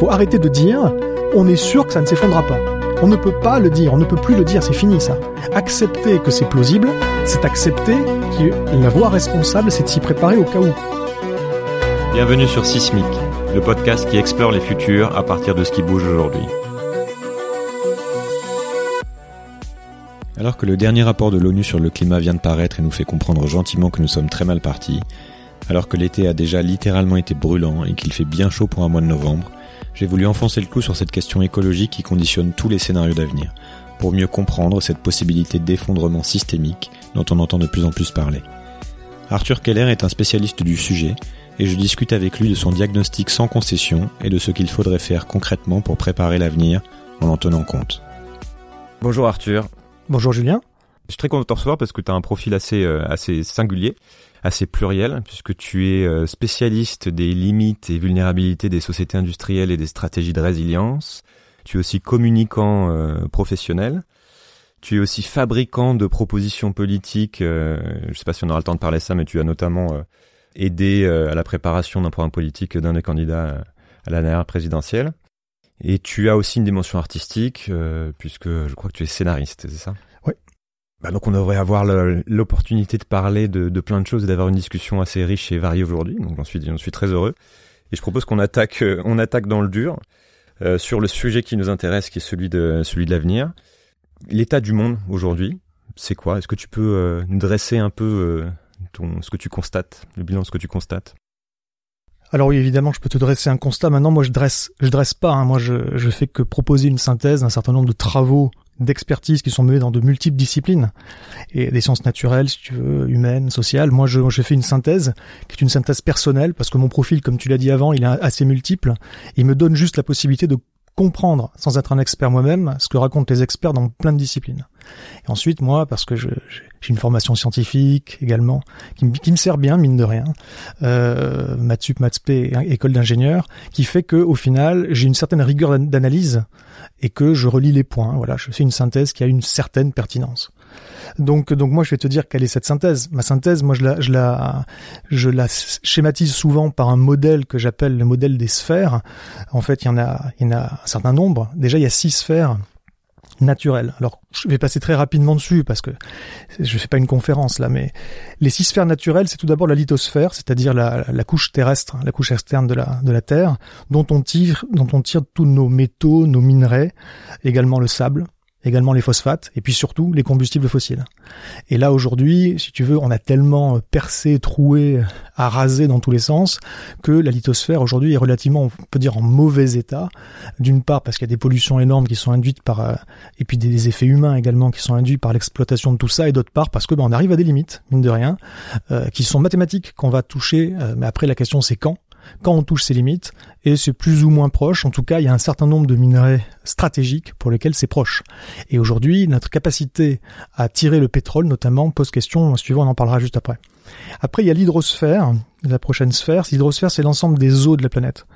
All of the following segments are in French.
faut arrêter de dire on est sûr que ça ne s'effondrera pas. On ne peut pas le dire, on ne peut plus le dire, c'est fini ça. Accepter que c'est plausible, c'est accepter que la voie responsable, c'est de s'y préparer au cas où. Bienvenue sur Sismic, le podcast qui explore les futurs à partir de ce qui bouge aujourd'hui. Alors que le dernier rapport de l'ONU sur le climat vient de paraître et nous fait comprendre gentiment que nous sommes très mal partis, alors que l'été a déjà littéralement été brûlant et qu'il fait bien chaud pour un mois de novembre, j'ai voulu enfoncer le clou sur cette question écologique qui conditionne tous les scénarios d'avenir, pour mieux comprendre cette possibilité d'effondrement systémique dont on entend de plus en plus parler. Arthur Keller est un spécialiste du sujet, et je discute avec lui de son diagnostic sans concession et de ce qu'il faudrait faire concrètement pour préparer l'avenir en en tenant compte. Bonjour Arthur. Bonjour Julien. Je suis très content de te recevoir parce que tu as un profil assez, euh, assez singulier, assez pluriel, puisque tu es euh, spécialiste des limites et vulnérabilités des sociétés industrielles et des stratégies de résilience. Tu es aussi communicant euh, professionnel. Tu es aussi fabricant de propositions politiques. je ne sais pas si on aura le temps de parler de ça, mais tu as notamment aidé à la préparation d'un programme politique d'un des candidats à la dernière présidentielle. Et tu as aussi une dimension artistique, puisque je crois que tu es scénariste, c'est ça? Bah donc on devrait avoir l'opportunité de parler de, plein de choses et d'avoir une discussion assez riche et variée aujourd'hui. Donc j'en suis, suis très heureux. Et je propose qu'on attaque, euh, on attaque dans le dur euh, sur le sujet qui nous intéresse, qui est celui de celui de l'avenir. L'état du monde aujourd'hui, c'est quoi? Est-ce que tu peux euh, dresser un peu euh, ton, ce que tu constates, le bilan de ce que tu constates? Alors oui, évidemment, je peux te dresser un constat. Maintenant, moi, je dresse, je dresse pas. Hein. Moi, je, je fais que proposer une synthèse d'un certain nombre de travaux d'expertise qui sont menés dans de multiples disciplines et des sciences naturelles, si tu veux, humaines, sociales. Moi, je, je fais une synthèse qui est une synthèse personnelle parce que mon profil, comme tu l'as dit avant, il est assez multiple. Il me donne juste la possibilité de comprendre, sans être un expert moi-même, ce que racontent les experts dans plein de disciplines. Et ensuite, moi, parce que j'ai une formation scientifique également, qui, me sert bien, mine de rien, euh, Matsp, école d'ingénieur, qui fait que au final, j'ai une certaine rigueur d'analyse et que je relis les points. Voilà, je fais une synthèse qui a une certaine pertinence. Donc, donc moi, je vais te dire quelle est cette synthèse. Ma synthèse, moi, je la, je la, je la schématise souvent par un modèle que j'appelle le modèle des sphères. En fait, il y en a, il y en a un certain nombre. Déjà, il y a six sphères naturelles. Alors, je vais passer très rapidement dessus parce que je fais pas une conférence là, mais les six sphères naturelles, c'est tout d'abord la lithosphère, c'est-à-dire la, la, couche terrestre, la couche externe de la, de la Terre, dont on tire, dont on tire tous nos métaux, nos minerais, également le sable, également les phosphates, et puis surtout les combustibles fossiles. Et là aujourd'hui, si tu veux, on a tellement percé, troué, arasé dans tous les sens, que la lithosphère aujourd'hui est relativement, on peut dire, en mauvais état. D'une part parce qu'il y a des pollutions énormes qui sont induites par, euh, et puis des effets humains également qui sont induits par l'exploitation de tout ça, et d'autre part parce que ben, on arrive à des limites, mine de rien, euh, qui sont mathématiques qu'on va toucher. Euh, mais après la question c'est quand quand on touche ces limites, et c'est plus ou moins proche. En tout cas, il y a un certain nombre de minerais stratégiques pour lesquels c'est proche. Et aujourd'hui, notre capacité à tirer le pétrole, notamment, pose question suivant, on en parlera juste après. Après, il y a l'hydrosphère, la prochaine sphère. L'hydrosphère, c'est l'ensemble des eaux de la planète,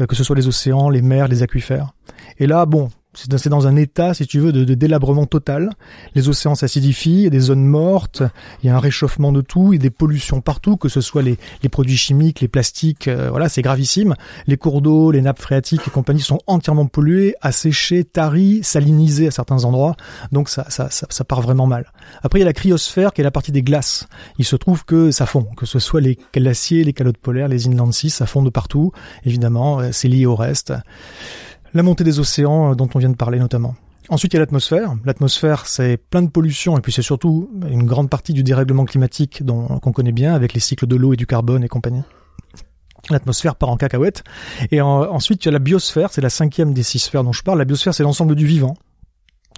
euh, que ce soit les océans, les mers, les aquifères. Et là, bon, c'est dans un état, si tu veux, de, de délabrement total. Les océans s'acidifient, il y a des zones mortes, il y a un réchauffement de tout, il y a des pollutions partout, que ce soit les, les produits chimiques, les plastiques, euh, voilà, c'est gravissime. Les cours d'eau, les nappes phréatiques et compagnie sont entièrement pollués, asséchés, taris, salinisés à certains endroits. Donc ça, ça, ça, ça, part vraiment mal. Après, il y a la cryosphère qui est la partie des glaces. Il se trouve que ça fond, que ce soit les glaciers, les calottes polaires, les inland seas, ça fond de partout. Évidemment, euh, c'est lié au reste la montée des océans euh, dont on vient de parler notamment. Ensuite, il y a l'atmosphère. L'atmosphère, c'est plein de pollution et puis c'est surtout une grande partie du dérèglement climatique dont qu'on connaît bien avec les cycles de l'eau et du carbone et compagnie. L'atmosphère part en cacahuète. Et ensuite, il y a la biosphère, c'est la cinquième des six sphères dont je parle. La biosphère, c'est l'ensemble du vivant.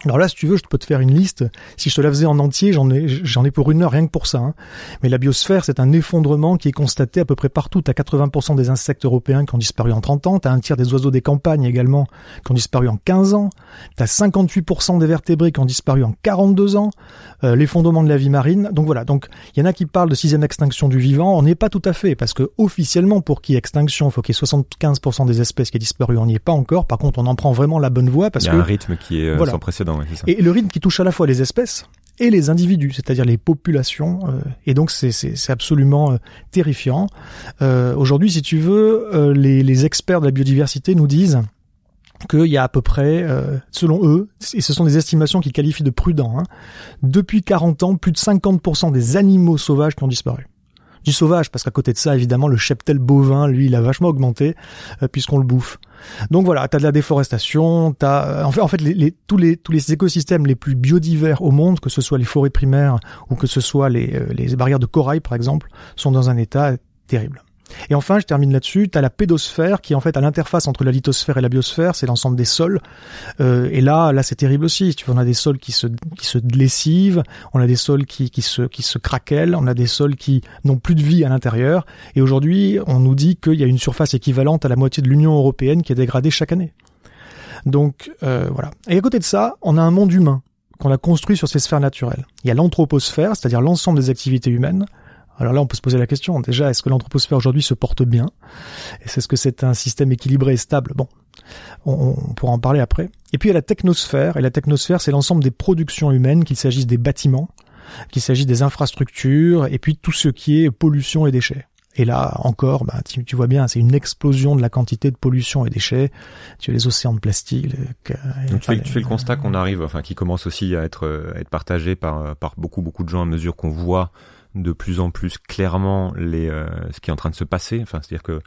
Alors là, si tu veux, je peux te faire une liste. Si je te la faisais en entier, j'en ai, j'en ai pour une heure rien que pour ça. Hein. Mais la biosphère, c'est un effondrement qui est constaté à peu près partout. T'as 80% des insectes européens qui ont disparu en 30 ans. T'as un tiers des oiseaux des campagnes également qui ont disparu en 15 ans. T'as 58% des vertébrés qui ont disparu en 42 ans. Euh, l'effondrement de la vie marine. Donc voilà. Donc il y en a qui parlent de sixième extinction du vivant. On n'est pas tout à fait parce que officiellement, pour qu'il y ait extinction, il faut qu'il y ait 75% des espèces qui aient disparu. On n'y est pas encore. Par contre, on en prend vraiment la bonne voie parce il y que a un rythme qui est euh, sans précédent et le rythme qui touche à la fois les espèces et les individus, c'est-à-dire les populations. Euh, et donc c'est absolument euh, terrifiant. Euh, aujourd'hui, si tu veux, les, experts de la biodiversité nous disent qu'il y a à peu près, selon eux, et ce sont des estimations qui qualifient de prudents, hein, depuis 40 ans, plus de 50% des animaux sauvages qui ont disparu du sauvage, parce qu'à côté de ça, évidemment, le cheptel bovin, lui, il a vachement augmenté, puisqu'on le bouffe. Donc voilà, t'as de la déforestation, t'as en fait, en fait les, tous les tous les écosystèmes les plus biodivers au monde, que ce soit les forêts primaires ou que ce soit les, euh, les barrières de corail par exemple, sont dans un état terrible. Et enfin, je termine là-dessus, tu as la pédosphère qui est en fait à l'interface entre la lithosphère et la biosphère, c'est l'ensemble des sols. Euh, et là, là c'est terrible aussi. Tu vois, on a des sols qui se qui se lessivent, on a des sols qui qui se qui se craquellent, on a des sols qui n'ont plus de vie à l'intérieur. Et aujourd'hui, on nous dit qu'il y a une surface équivalente à la moitié de l'Union européenne qui est dégradée chaque année. Donc euh, voilà. Et à côté de ça, on a un monde humain qu'on a construit sur ces sphères naturelles. Il y a l'anthroposphère, c'est-à-dire l'ensemble des activités humaines. Alors là, on peut se poser la question. Déjà, est-ce que l'anthroposphère aujourd'hui se porte bien? Et c'est ce que c'est un système équilibré et stable? Bon, on, pourra en parler après. Et puis il y a la technosphère. Et la technosphère, c'est l'ensemble des productions humaines, qu'il s'agisse des bâtiments, qu'il s'agisse des infrastructures, et puis tout ce qui est pollution et déchets. Et là encore, bah, tu, vois bien, c'est une explosion de la quantité de pollution et déchets. Tu as les océans de plastique. Donc tu, fais, tu fais, le constat qu'on arrive, enfin, qui commence aussi à être, à être partagé par, par beaucoup, beaucoup de gens à mesure qu'on voit de plus en plus clairement les, euh, ce qui est en train de se passer. Enfin, c'est-à-dire que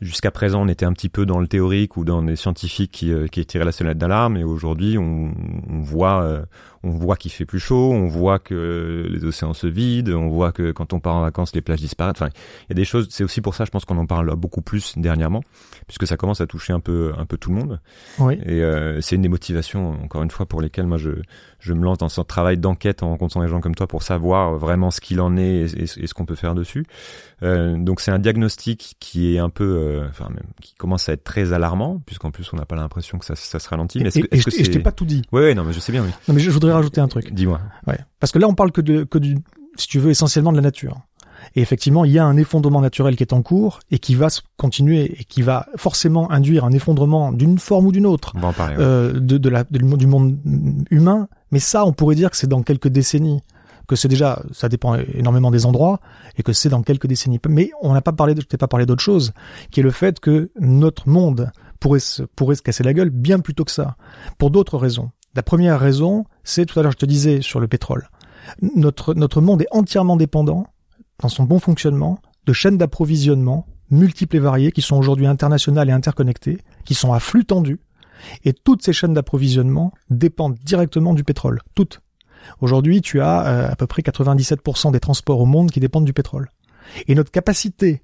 jusqu'à présent, on était un petit peu dans le théorique ou dans des scientifiques qui, euh, qui tiraient la sonnette d'alarme, et aujourd'hui, on, voit, euh, on voit qu'il fait plus chaud, on voit que les océans se vident, on voit que quand on part en vacances, les plages disparaissent. Enfin, il y a des choses. C'est aussi pour ça, je pense qu'on en parle beaucoup plus dernièrement, puisque ça commence à toucher un peu, un peu tout le monde. Oui. Et euh, c'est une des motivations, encore une fois, pour lesquelles moi je, je me lance dans ce travail d'enquête en rencontrant des gens comme toi pour savoir vraiment ce qu'il en est et, ce qu'on peut faire dessus. Euh, donc c'est un diagnostic qui est un peu, euh, enfin même, qui commence à être très alarmant, puisqu'en plus on n'a pas l'impression que ça, ça se ralentit. Mais et, est-ce que, je t'ai pas tout dit. Oui, ouais, non, mais je sais bien. Oui. Non, mais je voudrais rajouter un truc. Dis-moi. Ouais. Parce que là, on parle que de, que du, si tu veux, essentiellement de la nature. Et effectivement, il y a un effondrement naturel qui est en cours et qui va se continuer et qui va forcément induire un effondrement d'une forme ou d'une autre euh, de, de la, du monde humain. Mais ça, on pourrait dire que c'est dans quelques décennies que c'est déjà, ça dépend énormément des endroits, et que c'est dans quelques décennies. Mais on n'a pas parlé, je t'ai pas parlé d'autre chose, qui est le fait que notre monde pourrait se, pourrait se casser la gueule bien plus tôt que ça, pour d'autres raisons. La première raison, c'est tout à l'heure je te disais sur le pétrole. Notre, notre monde est entièrement dépendant, dans son bon fonctionnement, de chaînes d'approvisionnement multiples et variées qui sont aujourd'hui internationales et interconnectées, qui sont à flux tendu, et toutes ces chaînes d'approvisionnement dépendent directement du pétrole. Toutes. Aujourd'hui, tu as euh, à peu près 97% des transports au monde qui dépendent du pétrole. Et notre capacité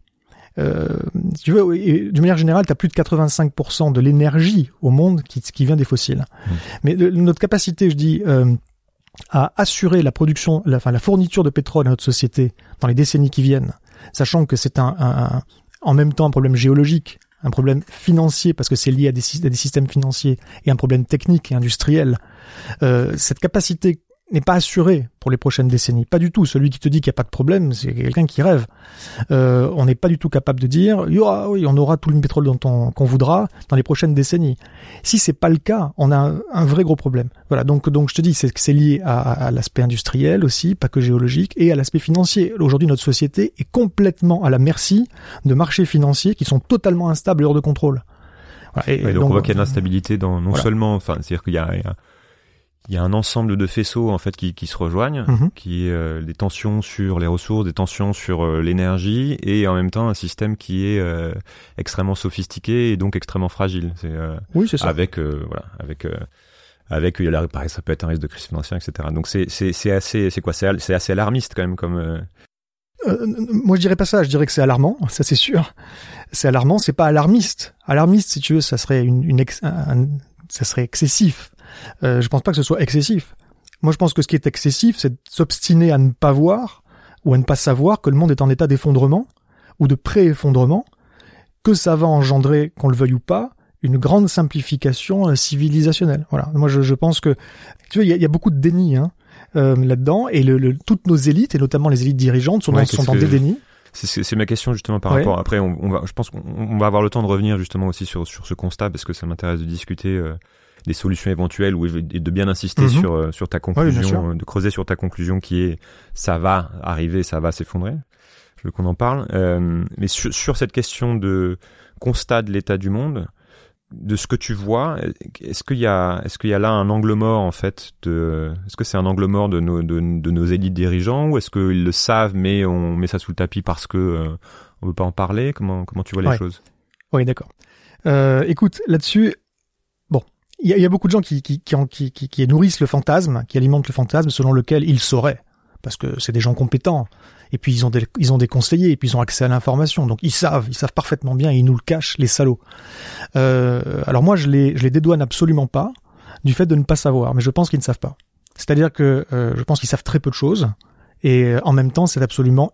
euh, tu veux, d'une manière générale, tu as plus de 85% de l'énergie au monde qui, qui vient des fossiles. Mmh. Mais notre capacité, je dis, euh, à assurer la production, la, enfin, la fourniture de pétrole à notre société dans les décennies qui viennent, sachant que c'est un, un, en même temps un problème géologique, un problème financier parce que c'est lié à des, à des, systèmes financiers et un problème technique et industriel. Euh, cette capacité n'est pas assuré pour les prochaines décennies. Pas du tout. Celui qui te dit qu'il n'y a pas de problème, c'est quelqu'un qui rêve. Euh, on n'est pas du tout capable de dire, oui, on aura tout le pétrole dont on, qu'on voudra dans les prochaines décennies. Si c'est pas le cas, on a un, vrai gros problème. Voilà. Donc, donc je te dis, c'est c'est lié à, à l'aspect industriel aussi, pas que géologique, et à l'aspect financier. Aujourd'hui, notre société est complètement à la merci de marchés financiers qui sont totalement instables et hors de contrôle. Voilà. Et, donc, on voit qu'il y a de l'instabilité dans non seulement, enfin, c'est-à-dire qu'il y a, il y a il y a un ensemble de faisceaux en fait qui, qui se rejoignent, mhm. qui est euh, des tensions sur les ressources, des tensions sur euh, l'énergie, et en même temps un système qui est euh, extrêmement sophistiqué et donc extrêmement fragile. C'est oui, c'est ça. Avec voilà, avec avec il y a pareil, ça peut être un risque de crise financière, etc. Donc c'est c'est c'est assez c'est quoi c'est c'est assez alarmiste quand même comme. moi je dirais pas ça, je dirais que c'est alarmant, ça c'est sûr. C'est alarmant, c'est pas alarmiste. Alarmiste si tu veux, ça serait une, une ça serait excessif euh, je pense pas que ce soit excessif. Moi, je pense que ce qui est excessif, c'est de s'obstiner à ne pas voir ou à ne pas savoir que le monde est en état d'effondrement ou de pré-effondrement, que ça va engendrer, qu'on le veuille ou pas, une grande simplification euh, civilisationnelle. Voilà. Moi, je, je, pense que tu vois, il y, y, a beaucoup de déni hein, euh, là-dedans, et le, le, toutes nos élites, et notamment les élites dirigeantes, sont, dans, sont dans des dénis. C'est ma question justement par rapport. Après, on, on, va, je pense qu'on va avoir le temps de revenir justement aussi sur sur ce constat parce que ça m'intéresse de discuter. Euh des solutions éventuelles ou et de bien insister Mhm. sur euh, sur ta conclusion, euh, de creuser sur ta conclusion qui est ça va arriver, ça va s'effondrer. Je veux qu'on en parle. Euh, mais sur, sur cette question de constat de l'état du monde, de ce que tu vois, est-ce qu'il y a est-ce qu'il y a là un angle mort en fait de est-ce que c'est un angle mort de nos de, de nos élites dirigeants ou est-ce qu'ils le savent mais on met ça sous le tapis parce que euh, on veut pas en parler? Comment comment tu vois les Ouais. choses? Oui, d'accord. Euh, écoute, là-dessus, il y, a- beaucoup de gens qui, qui, qui, en- qui, qui- qui nourrissent le fantasme, qui alimentent le fantasme selon lequel ils sauraient, parce que c'est des gens compétents. Et puis ils ont des, conseillers, et puis ils ont accès à l'information, donc ils savent, ils savent parfaitement bien, et ils nous le cachent, les salauds. Euh, alors moi, je les, je les dédouane absolument pas du fait de ne pas savoir, mais je pense qu'ils ne savent pas. C'est-à-dire que euh, je pense qu'ils savent très peu de choses, et euh, en même temps, c'est absolument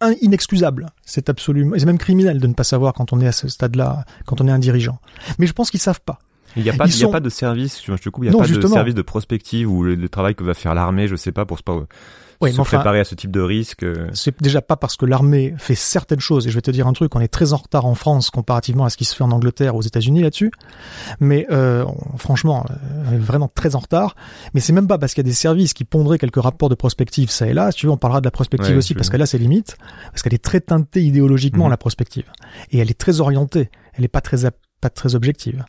in- inexcusable. C'est absolument, c'est même criminel de ne pas savoir quand on est à ce stade-là, quand on est un dirigeant. Mais je pense qu'ils savent pas. Il n'y a pas Ils il y a pas de service, je te coupe, il y a Non, pas de service de prospective ou le, le travail que va faire l'armée, je sais pas pour se, enfin, préparer à ce type de risque. c'est déjà pas parce que l'armée fait certaines choses, et je vais te dire un truc, on est très en retard en France comparativement à ce qui se fait en Angleterre, aux États-Unis là-dessus. Mais euh, franchement, euh, on est vraiment très en retard. Mais c'est même pas parce qu'il y a des services qui ponderaient quelques rapports de prospective ça et là. Si tu veux, on parlera de la prospective Ouais, aussi parce que là c'est limite, parce qu'elle est très teintée idéologiquement Mhm. la prospective, et elle est très orientée. Elle est pas très pas très objective.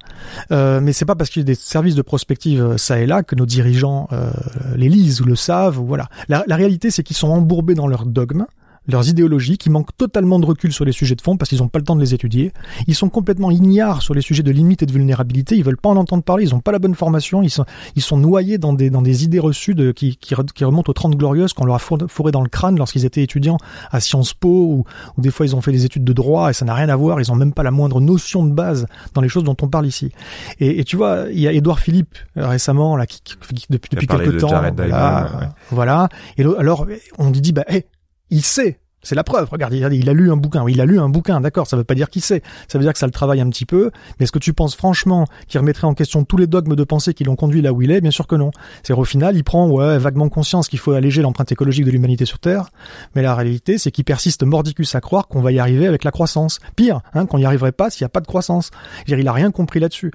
Euh, mais c'est pas parce qu'il y a des services de prospective euh, ça et là que nos dirigeants euh, les lisent ou le savent ou voilà. La, la réalité c'est qu'ils sont embourbés dans leurs dogmes, leurs idéologies, qui manquent totalement de recul sur les sujets de fond parce qu'ils n'ont pas le temps de les étudier. Ils sont complètement ignares sur les sujets de limite et de vulnérabilité. Ils veulent pas en entendre parler. Ils ont pas la bonne formation. Ils sont ils sont noyés dans des dans des idées reçues de, qui, qui re- qui remontent aux 30 glorieuses qu'on leur a four- fourré dans le crâne lorsqu'ils étaient étudiants à Sciences Po ou, ou des fois ils ont fait des études de droit et ça n'a rien à voir. Ils ont même pas la moindre notion de base dans les choses dont on parle ici. Et, et tu vois, il y a Édouard Philippe euh, récemment là qui, qui- depuis depuis quelques de temps, voilà, ouais. voilà. Et alors on dit dit bah hé, il sait. C'est la preuve. Regarde, il a, lu un bouquin. Il a lu un bouquin. D'accord. Ça veut pas dire qu'il sait. Ça veut dire que ça le travaille un petit peu. Mais est-ce que tu penses franchement qu'il remettrait en question tous les dogmes de pensée qui l'ont conduit là où il est? Bien sûr que non. C'est au final, il prend vaguement conscience qu'il faut alléger l'empreinte écologique de l'humanité sur Terre. Mais la réalité, c'est qu'il persiste mordicus à croire qu'on va y arriver avec la croissance. Pire, hein, qu'on n'y arriverait pas s'il n'y a pas de croissance. Dire, il a rien compris là-dessus.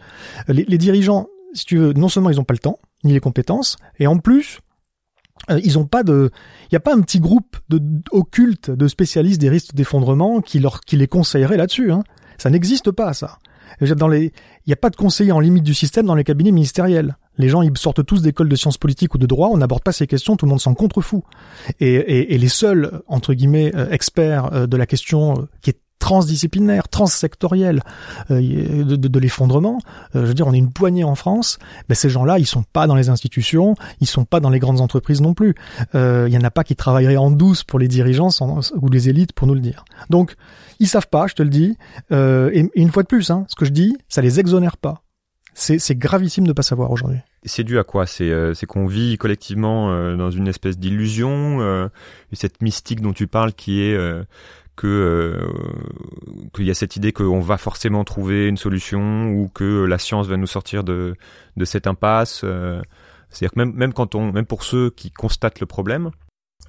Les, les dirigeants, si tu veux, non seulement ils ont pas le temps ni les compétences, et en plus, ils ont pas de, il y a pas un petit groupe de occulte de spécialistes des risques d'effondrement qui leur, qui les conseillerait là-dessus. Hein. Ça n'existe pas ça. Dans les, il n'y a pas de conseillers en limite du système dans les cabinets ministériels. Les gens, ils sortent tous d'écoles de sciences politiques ou de droit. On n'aborde pas ces questions. Tout le monde s'en contrefout. Et, et, et les seuls entre guillemets euh, experts euh, de la question euh, qui est transdisciplinaire, transsectorielle euh, de, de, de l'effondrement. Euh, je veux dire, on est une poignée en France. Ben, ces gens-là, ils sont pas dans les institutions, ils sont pas dans les grandes entreprises non plus. Euh, Il y en a pas qui travailleraient en douce pour les dirigeants sans- ou les élites pour nous le dire. Donc, ils savent pas, je te le dis. Euh, et, et une fois de plus, hein, ce que je dis, ça les exonère pas. C'est gravissime de pas savoir aujourd'hui. C'est dû à quoi? C'est euh, qu'on vit collectivement euh, dans une espèce d'illusion, euh, et cette mystique dont tu parles qui est euh, que euh, qu'il y a cette idée qu'on va forcément trouver une solution ou que la science va nous sortir de de cette impasse. euh. C'est-à-dire que même même quand on même pour ceux qui constatent le problème,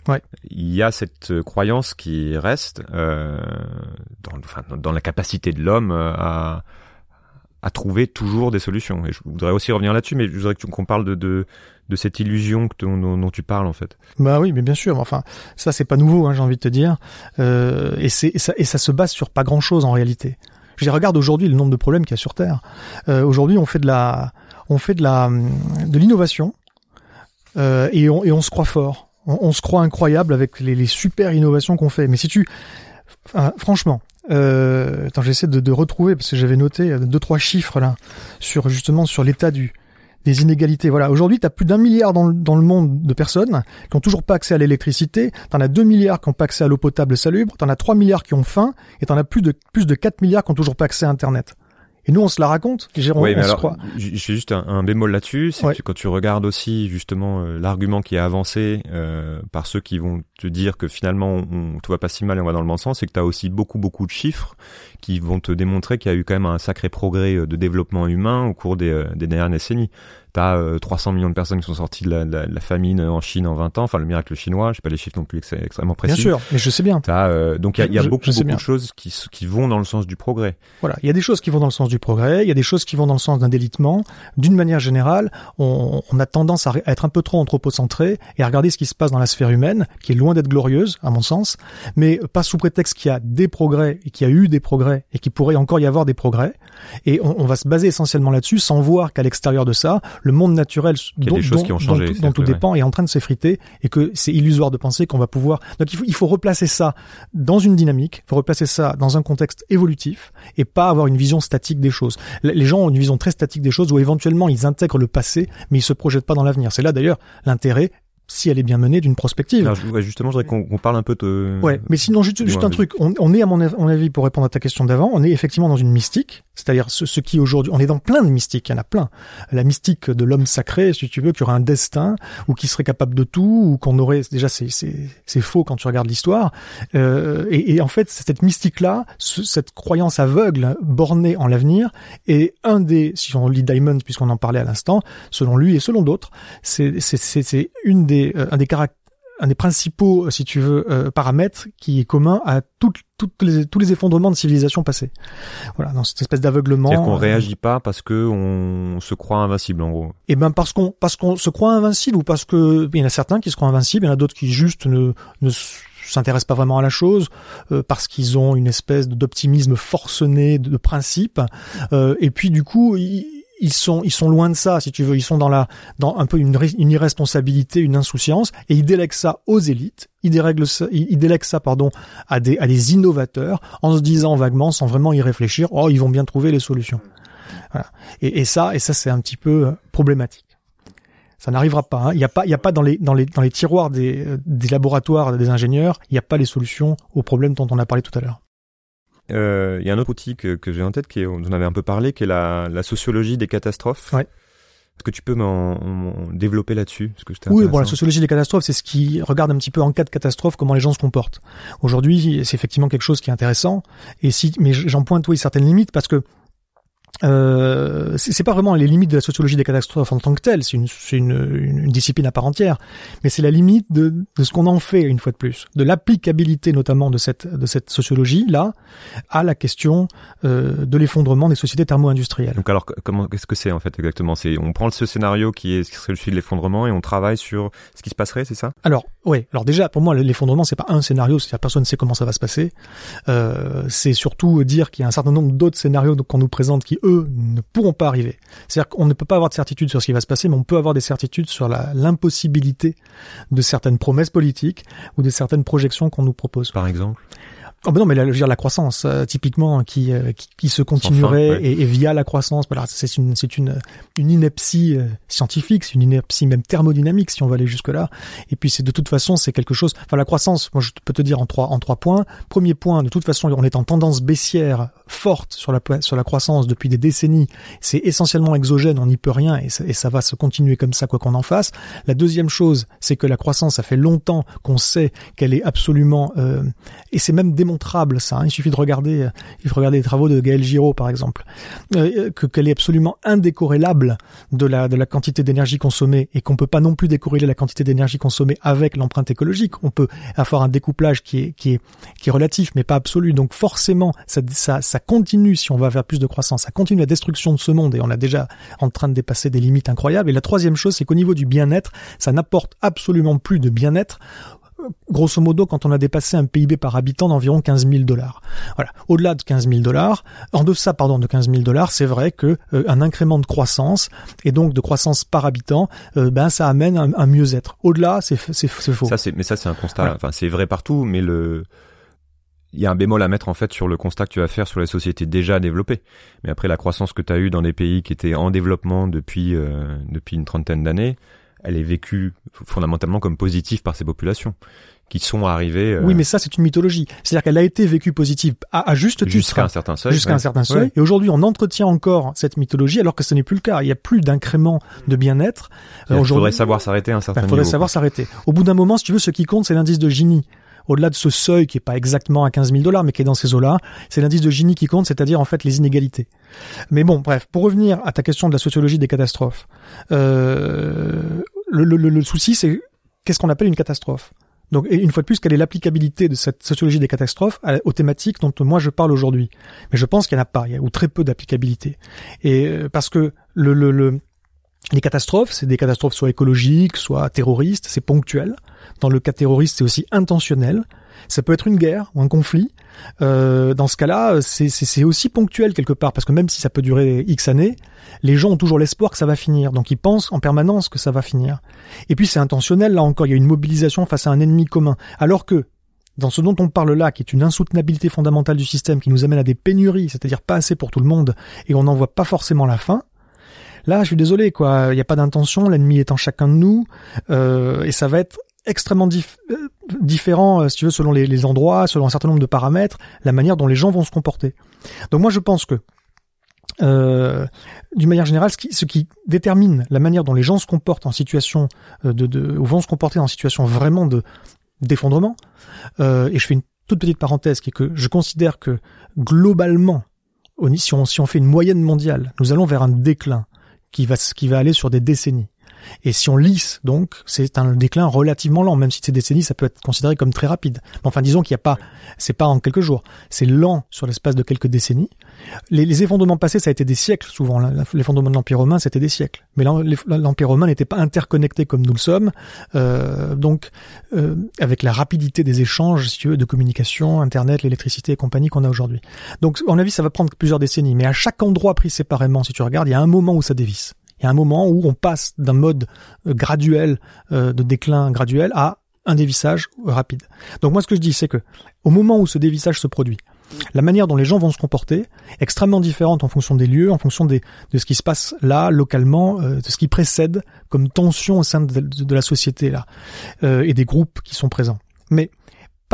Ouais. il y a cette euh, croyance qui reste euh, dans, enfin, dans- la capacité de l'homme euh, à à trouver toujours des solutions. Et je voudrais aussi revenir là-dessus, mais je voudrais qu'on parle de, de, de cette illusion que dont, tu parles en fait. Bah oui, mais bien sûr. Enfin, ça c'est pas nouveau, hein, j'ai envie de te dire. Euh, et c'est ça, et ça se base sur pas grand-chose en réalité. Je dis, regarde aujourd'hui le nombre de problèmes qu'il y a sur Terre. Euh, aujourd'hui, on fait de la, on fait de la, de l'innovation euh, et, on, et on se croit fort. On, on se croit incroyable avec les, les super innovations qu'on fait. Mais si tu, franchement, euh, attends, j'essaie de, de retrouver parce que j'avais noté euh, deux trois chiffres là sur justement sur l'état du des inégalités. Voilà, aujourd'hui, tu as plus d'un milliard dans le, dans le monde de personnes qui ont toujours pas accès à l'électricité, t'en as 2 milliards qui ont pas accès à l'eau potable salubre, t'en as 3 milliards qui ont faim, et t'en as plus de plus de 4 milliards qui ont toujours pas accès à Internet. Et nous, on se la raconte, Jérôme, Oui, on mais se alors, croit. fais juste un, un bémol là-dessus, c'est Ouais. que quand tu regardes aussi justement euh, l'argument qui est avancé euh, par ceux qui vont te dire que finalement on, tout va pas si mal et on va dans le bon sens, c'est que tu as aussi beaucoup beaucoup de chiffres qui vont te démontrer qu'il y a eu quand même un sacré progrès euh, de développement humain au cours des, euh, des dernières décennies. T'as euh, 300 millions de personnes qui sont sorties de la, de la- de la famine en Chine en 20 ans. Enfin, le miracle chinois. Je sais pas les chiffres non plus ex- extrêmement précis. Bien sûr, mais je sais bien. T'as, euh, donc il y a, y a Je- beaucoup, je beaucoup de choses qui, qui vont dans le sens du progrès. Voilà, il y a des choses qui vont dans le sens du progrès, il y a des choses qui vont dans le sens d'un délitement. D'une manière générale, on, on a tendance à, à être un peu trop anthropocentré et à regarder ce qui se passe dans la sphère humaine, qui est loin d'être glorieuse, à mon sens, mais pas sous prétexte qu'il y a des progrès et qu'il y a eu des progrès et qu'il pourrait encore y avoir des progrès. Et on, on va se baser essentiellement là-dessus, sans voir qu'à l'extérieur de ça, le monde naturel y a dont, des choses dont- qui ont dont changé, tout- dont dépend est en train de s'effriter et que c'est illusoire de penser qu'on va pouvoir. Donc il faut, il faut replacer ça dans une dynamique, il faut replacer ça dans un contexte évolutif et pas avoir une vision statique des choses. Les gens ont une vision très statique des choses où éventuellement ils intègrent le passé, mais ils se projettent pas dans l'avenir. C'est là d'ailleurs l'intérêt, si elle est bien menée, d'une prospective. Alors, justement, je voudrais qu'on parle un peu de. Ouais, mais sinon juste, juste un truc. On, on est à mon, av- mon avis pour répondre à ta question d'avant, on est effectivement dans une mystique, c'est-à-dire ce, ce qui aujourd'hui, on est dans plein de mystiques, il y en a plein. La mystique de l'homme sacré, si tu veux, qui aurait un destin ou qui serait capable de tout, ou qu'on aurait déjà c'est faux quand tu regardes l'histoire. Euh, et, et en fait, cette mystique-là, ce- cette croyance aveugle, bornée en l'avenir, est un des, si on lit Diamond, puisqu'on en parlait à l'instant, selon lui et selon d'autres, c'est une des euh, un des caractères un des principaux, si tu veux, euh, paramètres qui est commun à toutes, toutes les, tous les effondrements de civilisations passées. Voilà, dans cette espèce d'aveuglement. C'est-à-dire qu'on euh, réagit pas parce que on se croit invincible, en gros. Et ben parce qu'on parce qu'on se croit invincible ou parce que il y en a certains qui se croient invincibles, il y en a d'autres qui juste ne ne s'intéressent pas vraiment à la chose euh, parce qu'ils ont une espèce d'optimisme forcené de, de principe euh, et puis du coup ils, ils sont ils sont loin de ça si tu veux ils sont dans la dans un peu une, irresponsabilité une insouciance et ils délèguent ça aux élites ils dérèglent ça ils, ils délèguent ça pardon à des à des innovateurs en se disant vaguement sans vraiment y réfléchir oh ils vont bien trouver les solutions voilà et, et ça et ça c'est un petit peu euh, problématique ça n'arrivera pas. hein. Il n'y a pas, il y a pas dans les dans les dans les tiroirs des, euh, des laboratoires des ingénieurs, il n'y a pas les solutions aux problèmes dont on a parlé tout à l'heure. Euh, Il y a un autre outil que, que j'ai en tête, qui est, on en avait un peu parlé, qui est la, la sociologie des catastrophes. Ouais. Est-ce que tu peux m'en développer là-dessus? Oui, bon, la sociologie des catastrophes, c'est ce qui regarde un petit peu en cas de catastrophe comment les gens se comportent. Aujourd'hui, c'est effectivement quelque chose qui est intéressant. Et si, mais j'en pointe oui certaines limites parce que euh, c'est pas vraiment les limites de la sociologie des catastrophes en tant que telle, c'est une, c'est une, une, discipline à part entière, mais c'est la limite de, de ce qu'on en fait une fois de plus, de l'applicabilité notamment de cette de cette sociologie là à la question euh, de l'effondrement des sociétés thermo-industrielles. Donc alors, comment, qu'est-ce que c'est en fait exactement? C'est on prend ce scénario qui est ce qui serait celui de l'effondrement et on travaille sur ce qui se passerait, c'est ça? Alors, ouais. Alors déjà, pour moi, l'effondrement, c'est pas un scénario, c'est-à-dire personne ne sait comment ça va se passer. Euh, c'est surtout dire qu'il y a un certain nombre d'autres scénarios qu'on nous présente qui, eux, ne pourront pas arriver. C'est-à-dire qu'on ne peut pas avoir de certitude sur ce qui va se passer, mais on peut avoir des certitudes sur l'impossibilité de certaines promesses politiques ou de certaines projections qu'on nous propose. Par exemple? Oh ben non, mais la, je veux dire, la croissance, euh, typiquement, qui, euh, qui, qui se continuerait Sans fin, ouais. et, et via la croissance, voilà, c'est une, c'est une, une ineptie euh, scientifique, c'est une ineptie même thermodynamique, si on va aller jusque là. Et puis c'est de toute façon, c'est quelque chose. Enfin, la croissance, moi, je peux te dire en trois, en trois points. Premier point, de toute façon, on est en tendance baissière forte sur la sur la croissance depuis des décennies. C'est essentiellement exogène, on n'y peut rien, et ça, et ça va se continuer comme ça, quoi qu'on en fasse. La deuxième chose, c'est que la croissance, ça fait longtemps qu'on sait qu'elle est absolument, euh, et c'est même démontrable ça. hein. il suffit de regarder, euh, il faut regarder les travaux de Gaël Giraud par exemple, euh, que qu'elle est absolument indécorrélable de la de la quantité d'énergie consommée et qu'on peut pas non plus décorréler la quantité d'énergie consommée avec l'empreinte écologique. On peut avoir un découplage qui est qui est qui est relatif mais pas absolu. Donc forcément, ça ça ça continue si on va vers plus de croissance, ça continue la destruction de ce monde et on est déjà en train de dépasser des limites incroyables. Et la troisième chose, c'est qu'au niveau du bien-être, ça n'apporte absolument plus de bien-être grosso modo, quand on a dépassé un PIB par habitant d'environ 15 000 dollars. Voilà. Au-delà de 15 000 dollars, en deçà, pardon, de 15 000 dollars, c'est vrai que euh, un incrément de croissance et donc de croissance par habitant, euh, ben ça amène un, un mieux-être. Au-delà, c'est faux. Ça, mais ça, c'est un constat. Voilà. Enfin, c'est vrai partout, mais le, il y a un bémol à mettre en fait sur le constat que tu vas faire sur les sociétés déjà développées. Mais après, la croissance que tu as eue dans des pays qui étaient en développement depuis euh, depuis une trentaine d'années, elle est vécue fondamentalement comme positive par ces populations qui sont arrivées euh, Oui, mais ça c'est une mythologie. C'est-à-dire qu'elle a été vécue positive à, à juste titre. jusqu'à un certain seuil. jusqu'à ouais. un certain seuil. Ouais. Et aujourd'hui, on entretient encore cette mythologie alors que ce n'est plus le cas. Il n'y a plus d'incrément de bien-être. Euh, Il faudrait savoir s'arrêter à un certain il faudrait niveau. savoir s'arrêter. Au bout d'un moment, si tu veux, ce qui compte, c'est l'indice de Gini. au-delà de ce seuil qui est pas exactement à 15 000 dollars, mais qui est dans ces eaux-là, c'est l'indice de Gini qui compte, c'est-à-dire en fait les inégalités. Mais bon, bref, pour revenir à ta question de la sociologie des catastrophes, euh, le, souci c'est qu'est-ce qu'on appelle une catastrophe? Donc, une fois de plus, quelle est l'applicabilité de cette sociologie des catastrophes aux thématiques dont moi je parle aujourd'hui? Mais je pense qu'il n'y en a pas, il y a, ou très peu d'applicabilité. Et euh, parce que le, le, le les catastrophes, c'est des catastrophes soit écologiques, soit terroristes, c'est ponctuel. Dans le cas terroriste, c'est aussi intentionnel. Ça peut être une guerre ou un conflit. Euh, dans ce cas-là, c'est aussi ponctuel quelque part, parce que même si ça peut durer X années, les gens ont toujours l'espoir que ça va finir. Donc ils pensent en permanence que ça va finir. Et puis c'est intentionnel, là encore, il y a une mobilisation face à un ennemi commun. Alors que dans ce dont on parle là, qui est une insoutenabilité fondamentale du système, qui nous amène à des pénuries, c'est-à-dire pas assez pour tout le monde, et on n'en voit pas forcément la fin, là, je suis désolé, quoi, il n'y a pas d'intention, l'ennemi est en chacun de nous, euh, et ça va être extrêmement euh, différent, euh, si tu veux, selon les, endroits, selon un certain nombre de paramètres, la manière dont les gens vont se comporter. Donc moi, je pense que, euh, d'une manière générale, ce qui, ce qui, détermine la manière dont les gens se comportent en situation euh, de, de ou vont se comporter en situation vraiment de d'effondrement, euh, et je fais une toute petite parenthèse qui est que je considère que globalement, si on, si on fait une moyenne mondiale, nous allons vers un déclin qui va, qui va aller sur des décennies. Et si on lisse, donc, c'est un déclin relativement lent, même si ces décennies, ça peut être considéré comme très rapide. Enfin, disons qu'il n'y a pas, c'est pas en quelques jours, c'est lent sur l'espace de quelques décennies. Les, effondrements passés, ça a été des siècles, souvent. L'effondrement de l'Empire romain, c'était des siècles. Mais l'Empire romain n'était pas interconnecté comme nous le sommes, euh, donc, euh, avec la rapidité des échanges, de communication, Internet, l'électricité et compagnie qu'on a aujourd'hui. Donc, à mon avis, ça va prendre plusieurs décennies. Mais à chaque endroit pris séparément, si tu regardes, il y a un moment où ça dévisse. Il y a un moment où on passe d'un mode euh, graduel euh, de déclin graduel à un dévissage rapide. Donc moi ce que je dis c'est que au moment où ce dévissage se produit, la manière dont les gens vont se comporter est extrêmement différente en fonction des lieux, en fonction de ce qui se passe là, localement, euh, de ce qui précède comme tension au sein de, la société là, et des groupes qui sont présents. Mais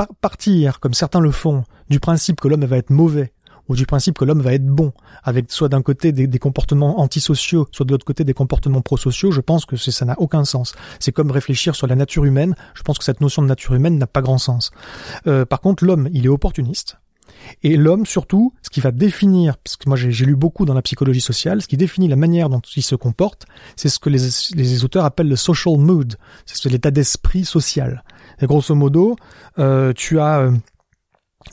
partir, comme certains le font, du principe que l'homme va être mauvais ou du principe que l'homme va être bon, avec soit d'un côté des, comportements antisociaux, soit de l'autre côté des comportements prosociaux, je pense que ça n'a aucun sens. C'est comme réfléchir sur la nature humaine, je pense que cette notion de nature humaine n'a pas grand sens. Euh, par contre, l'homme, il est opportuniste, et l'homme, surtout, ce qui va définir, parce que moi j'ai lu beaucoup dans la psychologie sociale, ce qui définit la manière dont il se comporte, c'est ce que les, les, auteurs appellent le social mood, c'est l'état d'esprit social. Et grosso modo, euh, tu as euh,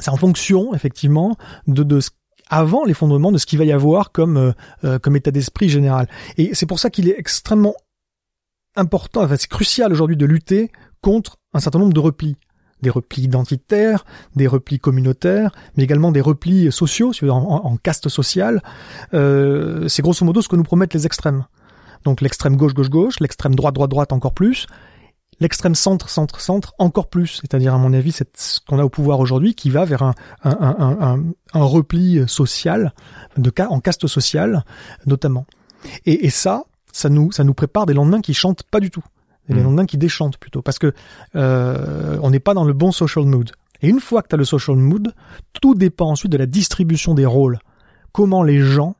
c'est en fonction effectivement de, de avant l'effondrement de ce qu'il va y avoir comme euh, euh, comme état d'esprit général. Et c'est pour ça qu'il est extrêmement important, enfin c'est crucial aujourd'hui de lutter contre un certain nombre de replis des replis identitaires, des replis communautaires, mais également des replis sociaux, en, en caste sociale. Euh, c'est grosso modo ce que nous promettent les extrêmes. Donc l'extrême gauche, gauche, gauche, l'extrême droite, droite, droite encore plus, l'extrême centre, centre, centre encore plus. C'est-à-dire, à mon avis, c'est ce qu'on a au pouvoir aujourd'hui qui va vers un, un, un, un, repli social, de cas en caste sociale notamment. Et, et, ça, ça nous, ça nous prépare des lendemains qui chantent pas du tout, des mmh. lendemains qui déchantent plutôt, parce que euh, on n'est pas dans le bon social mood. Et une fois que tu as le social mood, tout dépend ensuite de la distribution des rôles. Comment les gens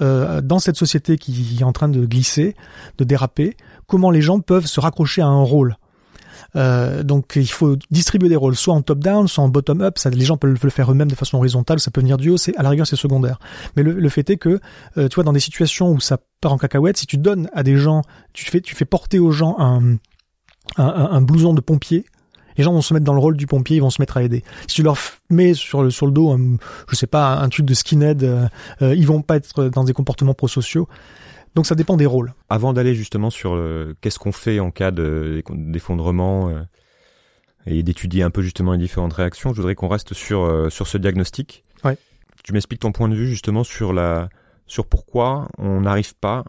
euh, dans cette société qui est en train de glisser, de déraper, comment les gens peuvent se raccrocher à un rôle. Euh, donc il faut distribuer des rôles, soit en top-down, soit en bottom-up. Ça, les gens peuvent le faire eux-mêmes de façon horizontale, ça peut venir du haut. C'est à la rigueur c'est secondaire. Mais le, fait est que, euh, tu vois, dans des situations où ça part en cacahuète, si tu donnes à des gens, tu fais, tu fais porter aux gens un, un, un blouson de pompier, les gens vont se mettre dans le rôle du pompier, ils vont se mettre à aider. Si tu leur mets sur le sur le dos, un, je sais pas, un truc de skinhead, euh, euh, ils vont pas être dans des comportements prosociaux. Donc ça dépend des rôles. Avant d'aller justement sur euh, qu'est-ce qu'on fait en cas d'effondrement euh, et d'étudier un peu justement les différentes réactions, je voudrais qu'on reste sur sur ce diagnostic. Ouais. Tu m'expliques ton point de vue justement sur la sur pourquoi on n'arrive pas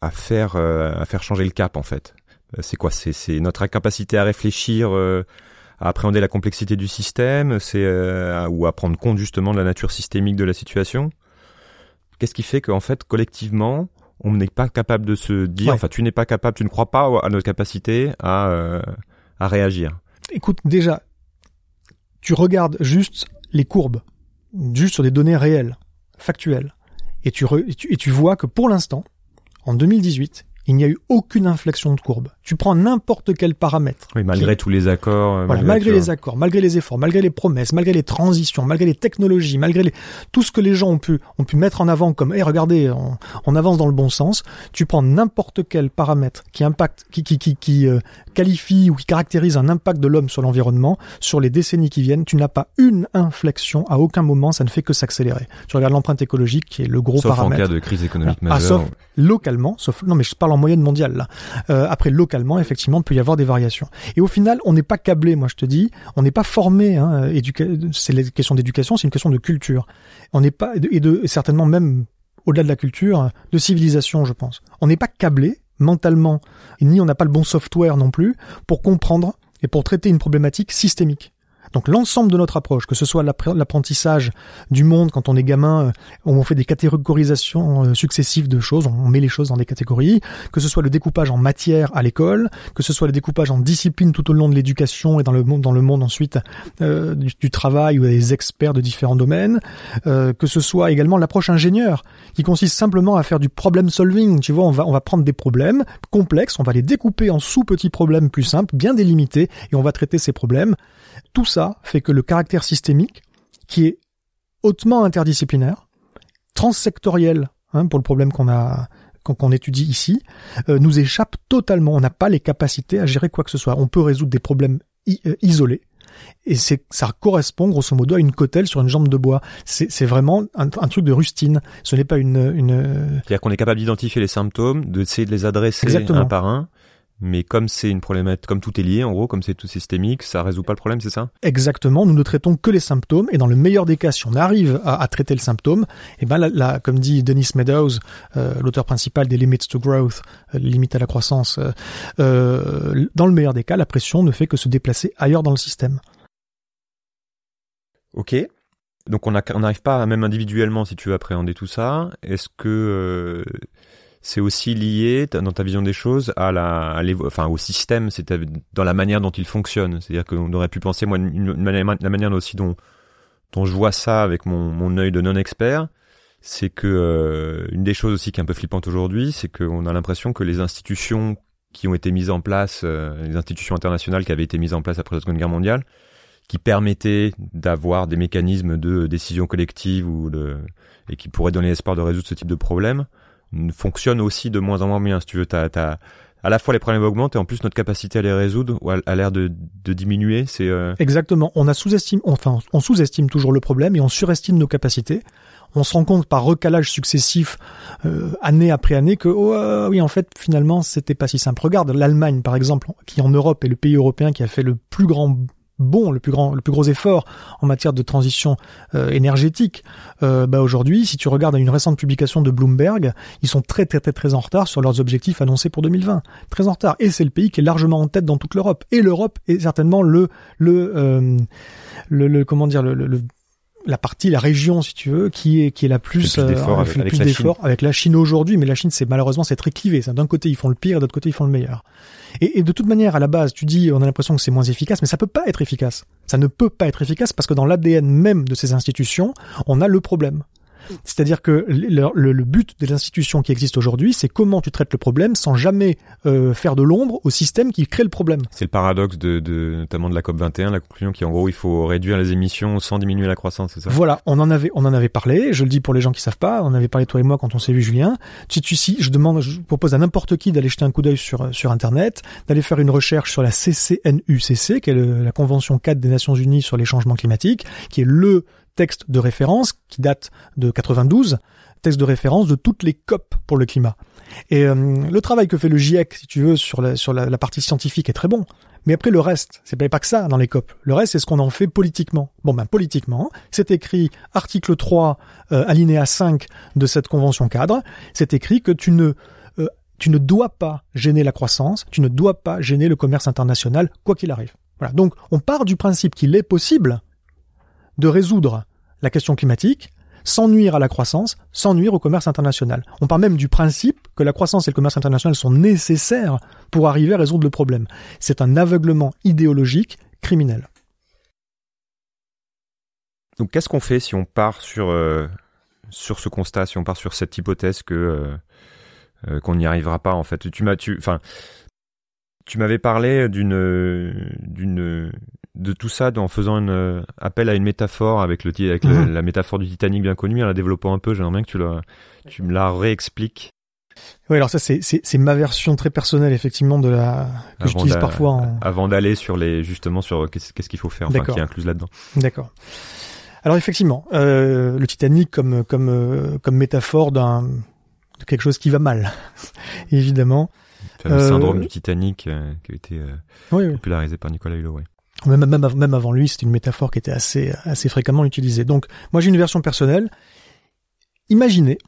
à faire à faire changer le cap en fait. Euh, c'est quoi C'est notre incapacité à réfléchir, euh, à appréhender la complexité du système, c'est euh, ou à prendre compte justement de la nature systémique de la situation. Qu'est-ce qui fait qu'en fait collectivement on n'est pas capable de se dire, enfin tu n'es pas capable, tu ne crois pas à notre capacité à à réagir? Écoute, déjà, tu regardes juste les courbes, juste sur des données réelles, factuelles, et tu, et tu vois que pour l'instant, en 2018, il n'y a eu aucune inflexion de courbe. Tu prends n'importe quel paramètre. Oui, malgré tous les accords. Euh, voilà, malgré, les accords, malgré les efforts, malgré les promesses, malgré les transitions, malgré les technologies, malgré les, tout ce que les gens ont pu, ont pu mettre en avant comme, hé, regardez, on, avance dans le bon sens. Tu prends n'importe quel paramètre qui impacte, qui, qui, qui, qui euh, qualifie ou qui caractérise un impact de l'homme sur l'environnement, sur les décennies qui viennent, tu n'as pas une inflexion. À aucun moment, ça ne fait que s'accélérer. Tu regardes l'empreinte écologique, qui est le gros paramètre. Sauf en cas de crise économique ah, majeure. sauf localement, sauf, non, mais je parle en moyenne mondiale, là. Euh, après, effectivement, il peut y avoir des variations. Et au final, on n'est pas câblé, moi je te dis, on n'est pas formé. Hein, c'est une question d'éducation, c'est une question de culture. On n'est pas et de certainement même au-delà de la culture, de civilisation, je pense. On n'est pas câblé mentalement, ni on n'a pas le bon software non plus pour comprendre et pour traiter une problématique systémique. Donc l'ensemble de notre approche, que ce soit l'apprentissage du monde quand on est gamin, euh, on fait des catégorisations euh, successives de choses, on met les choses dans des catégories, que ce soit le découpage en matière à l'école, que ce soit le découpage en discipline tout au long de l'éducation et dans le monde, ensuite euh, du, travail ou des experts de différents domaines, que ce soit également l'approche ingénieur, qui consiste simplement à faire du problem solving. Tu vois, on va on va prendre des problèmes complexes, on va les découper en sous-petits problèmes plus simples, bien délimités, et on va traiter ces problèmes. Tout ça fait que le caractère systémique, qui est hautement interdisciplinaire, transsectoriel, hein, pour le problème qu'on a qu'on étudie ici, euh, nous échappe totalement. On n'a pas les capacités à gérer quoi que ce soit. On peut résoudre des problèmes euh, isolés, et c'est ça correspond grosso modo à une cotelle sur une jambe de bois. C'est vraiment un, truc de rustine. Ce n'est pas une. une... C'est-à-dire qu'on est capable d'identifier les symptômes, d'essayer de les adresser un par un, mais comme c'est une problématique, comme tout est lié, en gros, comme c'est tout systémique, ça résout pas le problème, c'est ça? Exactement. Nous ne traitons que les symptômes, et dans le meilleur des cas, si on arrive à, traiter le symptôme, et eh ben là, comme dit Dennis Meadows, euh, l'auteur principal des Limits to Growth, euh, limites à la croissance, euh, euh, dans le meilleur des cas, la pression ne fait que se déplacer ailleurs dans le système. Ok. Donc on n'arrive pas, même individuellement, si tu veux appréhender tout ça. Est-ce que c'est aussi lié dans ta vision des choses à la, enfin au système, c'est dans la manière dont il fonctionne. C'est-à-dire qu'on aurait pu penser, moi, une, la manière aussi dont dont je vois ça avec mon mon œil de non expert, c'est que euh, une des choses aussi qui est un peu flippante aujourd'hui, c'est qu'on a l'impression que les institutions qui ont été mises en place, euh, les institutions internationales qui avaient été mises en place après la Seconde Guerre mondiale, qui permettaient d'avoir des mécanismes de décision collective ou de, et qui pourraient donner l'espoir de résoudre ce type de problème, fonctionne aussi de moins en moins bien. Si tu veux, t'as, t'as à la fois les problèmes augmentent et en plus notre capacité à les résoudre a l'air de, de diminuer. C'est euh, exactement. On a sous-estime, enfin, on sous-estime toujours le problème et on surestime nos capacités. On se rend compte par recalage successif, euh, année après année, que oh, euh, oui, en fait, finalement, c'était pas si simple. Regarde l'Allemagne, par exemple, qui en Europe est le pays européen qui a fait le plus grand bon, le plus grand, le plus gros effort en matière de transition euh, énergétique, euh, bah aujourd'hui, si tu regardes une récente publication de Bloomberg, ils sont très très très très en retard sur leurs objectifs annoncés pour 2020, très en retard. Et c'est le pays qui est largement en tête dans toute l'Europe. Et l'Europe est certainement le le, euh, le, comment dire le la partie, la région, si tu veux, qui est qui est la plus, euh, plus d'efforts avec la Chine aujourd'hui. Mais la Chine, c'est malheureusement c'est très clivé. D'un côté, ils font le pire, et d'autre côté, ils font le meilleur. Et, et, de toute manière, à la base, tu dis, on a l'impression que c'est moins efficace, mais ça peut pas être efficace. Ça ne peut pas être efficace parce que dans l'ADN même de ces institutions, on a le problème. C'est-à-dire que le, but des institutions qui existent aujourd'hui, c'est comment tu traites le problème sans jamais euh, faire de l'ombre au système qui crée le problème. C'est le paradoxe de, de, notamment de la COP 21, la conclusion qui en gros il faut réduire les émissions sans diminuer la croissance, c'est ça? Voilà, on en avait on en avait parlé. Je le dis pour les gens qui savent pas, on avait parlé toi et moi quand on s'est vu Julien. Si tu si je demande, je propose à n'importe qui d'aller jeter un coup d'œil sur sur internet, d'aller faire une recherche sur la CCNUCC, qui est la Convention 4 des Nations Unies sur les changements climatiques, qui est le texte de référence qui date de 92, texte de référence de toutes les COP pour le climat. Et euh, le travail que fait le GIEC, si tu veux, sur la, sur la, partie scientifique est très bon. Mais après le reste, c'est pas que ça dans les COP. Le reste, c'est ce qu'on en fait politiquement. Bon ben politiquement, c'est écrit article 3 euh, alinéa 5 de cette convention cadre, c'est écrit que tu ne euh, tu ne dois pas gêner la croissance, tu ne dois pas gêner le commerce international quoi qu'il arrive. Voilà. Donc on part du principe qu'il est possible de résoudre la question climatique sans nuire à la croissance, sans nuire au commerce international. On parle même du principe que la croissance et le commerce international sont nécessaires pour arriver à résoudre le problème. C'est un aveuglement idéologique criminel. Donc qu'est-ce qu'on fait si on part sur euh, ce constat, si on part sur cette hypothèse que euh, euh, qu'on n'y arrivera pas en fait? Tu m'as m'avais parlé d'une de tout ça en faisant un euh, appel à une métaphore avec le avec Mhm. la métaphore du Titanic bien connue en la développant un peu j'aimerais bien que tu la tu me la réexpliques Oui, alors ça c'est c'est c'est ma version très personnelle effectivement de la que Avant j'utilise parfois en avant d'aller sur les justement sur qu'est-ce qu'est-ce qu'il faut faire enfin qui est inclus là-dedans D'accord. Alors effectivement, euh, le Titanic comme comme euh, comme métaphore d'un de quelque chose qui va mal, évidemment. le fameux Euh, syndrome du Titanic euh, qui a été euh, Oui, oui. popularisé par Nicolas Hulot ouais. Même, même, même avant lui, c'était une métaphore qui était assez, assez fréquemment utilisée. Donc, moi, j'ai une version personnelle. Imaginez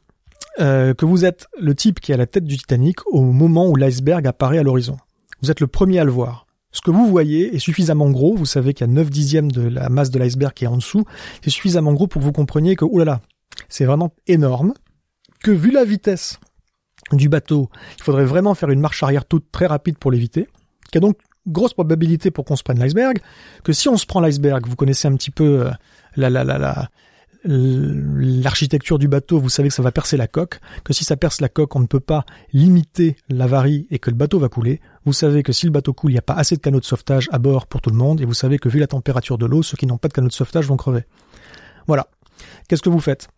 euh, que vous êtes le type qui est à la tête du Titanic au moment où l'iceberg apparaît à l'horizon. Vous êtes le premier à le voir. Ce que vous voyez est suffisamment gros, vous savez qu'il y a 9 dixièmes de la masse de l'iceberg qui est en dessous, c'est suffisamment gros pour que vous compreniez que, oulala, c'est vraiment énorme, que vu la vitesse du bateau, il faudrait vraiment faire une marche arrière toute très rapide pour l'éviter, qu'il y a donc grosse probabilité pour qu'on se prenne l'iceberg, que si on se prend l'iceberg, vous connaissez un petit peu euh, la la la la l'architecture du bateau, vous savez que ça va percer la coque, que si ça perce la coque, on ne peut pas limiter l'avarie et que le bateau va couler. Vous savez que si le bateau coule, il n'y a pas assez de canaux de sauvetage à bord pour tout le monde, et vous savez que vu la température de l'eau, ceux qui n'ont pas de canaux de sauvetage vont crever. Voilà. Qu'est-ce que vous faites?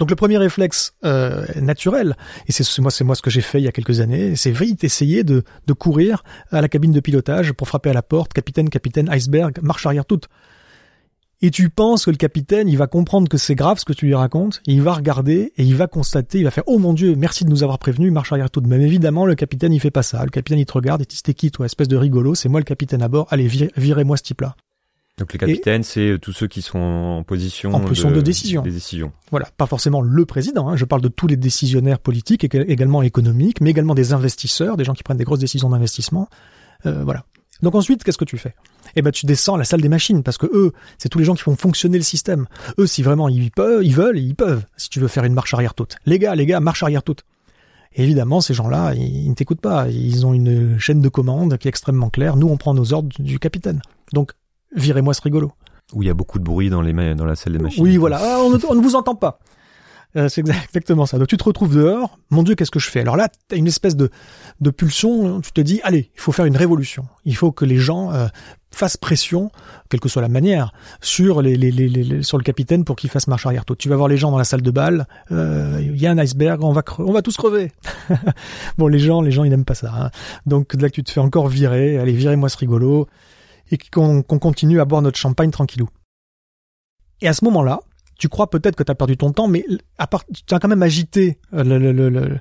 Donc le premier réflexe euh, naturel, et c'est moi c'est moi ce que j'ai fait il y a quelques années, c'est vite essayer de, de courir à la cabine de pilotage pour frapper à la porte, capitaine, capitaine, iceberg, marche arrière toute. Et tu penses que le capitaine, il va comprendre que c'est grave ce que tu lui racontes, il va regarder, et il va constater, il va faire « Oh mon Dieu, merci de nous avoir prévenus, marche arrière toute ». Même évidemment, le capitaine, il fait pas ça. Le capitaine, il te regarde, et il dit « C'était qui, toi, espèce de rigolo C'est moi le capitaine à bord, allez, vir- virez-moi ce type-là ». Donc les capitaines c'est tous ceux qui sont en position En position de décision. des décisions Voilà, pas forcément le président, hein, je parle de tous les décisionnaires politiques, et également économiques, mais également des investisseurs, des gens qui prennent des grosses décisions d'investissement. Euh, voilà. Donc ensuite, qu'est-ce que tu fais? Eh ben, tu descends à la salle des machines, parce que eux, c'est tous les gens qui font fonctionner le système. Eux, si vraiment ils peuvent, ils veulent, ils peuvent. Si tu veux faire une marche arrière toute, les gars, les gars, marche arrière toute. Et évidemment, ces gens-là, ils, ils ne t'écoutent pas. Ils ont une chaîne de commande qui est extrêmement claire. Nous, on prend nos ordres du capitaine. Donc, virez-moi ce rigolo. où il y a beaucoup de bruit dans les ma- dans la salle des machines Oui, voilà. Ah, on, ne, on ne vous entend pas. Euh, c'est exact- exactement ça. Donc tu te retrouves dehors. Mon Dieu, qu'est-ce que je fais? Alors là, tu as une espèce de, de pulsion. Tu te dis, allez, il faut faire une révolution. Il faut que les gens euh, fassent pression, quelle que soit la manière, sur les, les, les, les- sur le capitaine pour qu'il fasse marche arrière. Toi, tu vas voir les gens dans la salle de bal. euh, Il y a un iceberg, on va cre- on va tous crever. bon, les gens, les gens, ils n'aiment pas ça. hein. Donc là, tu te fais encore virer. Allez, virez-moi ce rigolo et qu'on continue à boire notre champagne tranquillou. Et à ce moment-là, tu crois peut-être que tu as perdu ton temps, mais à tu as quand même agité euh,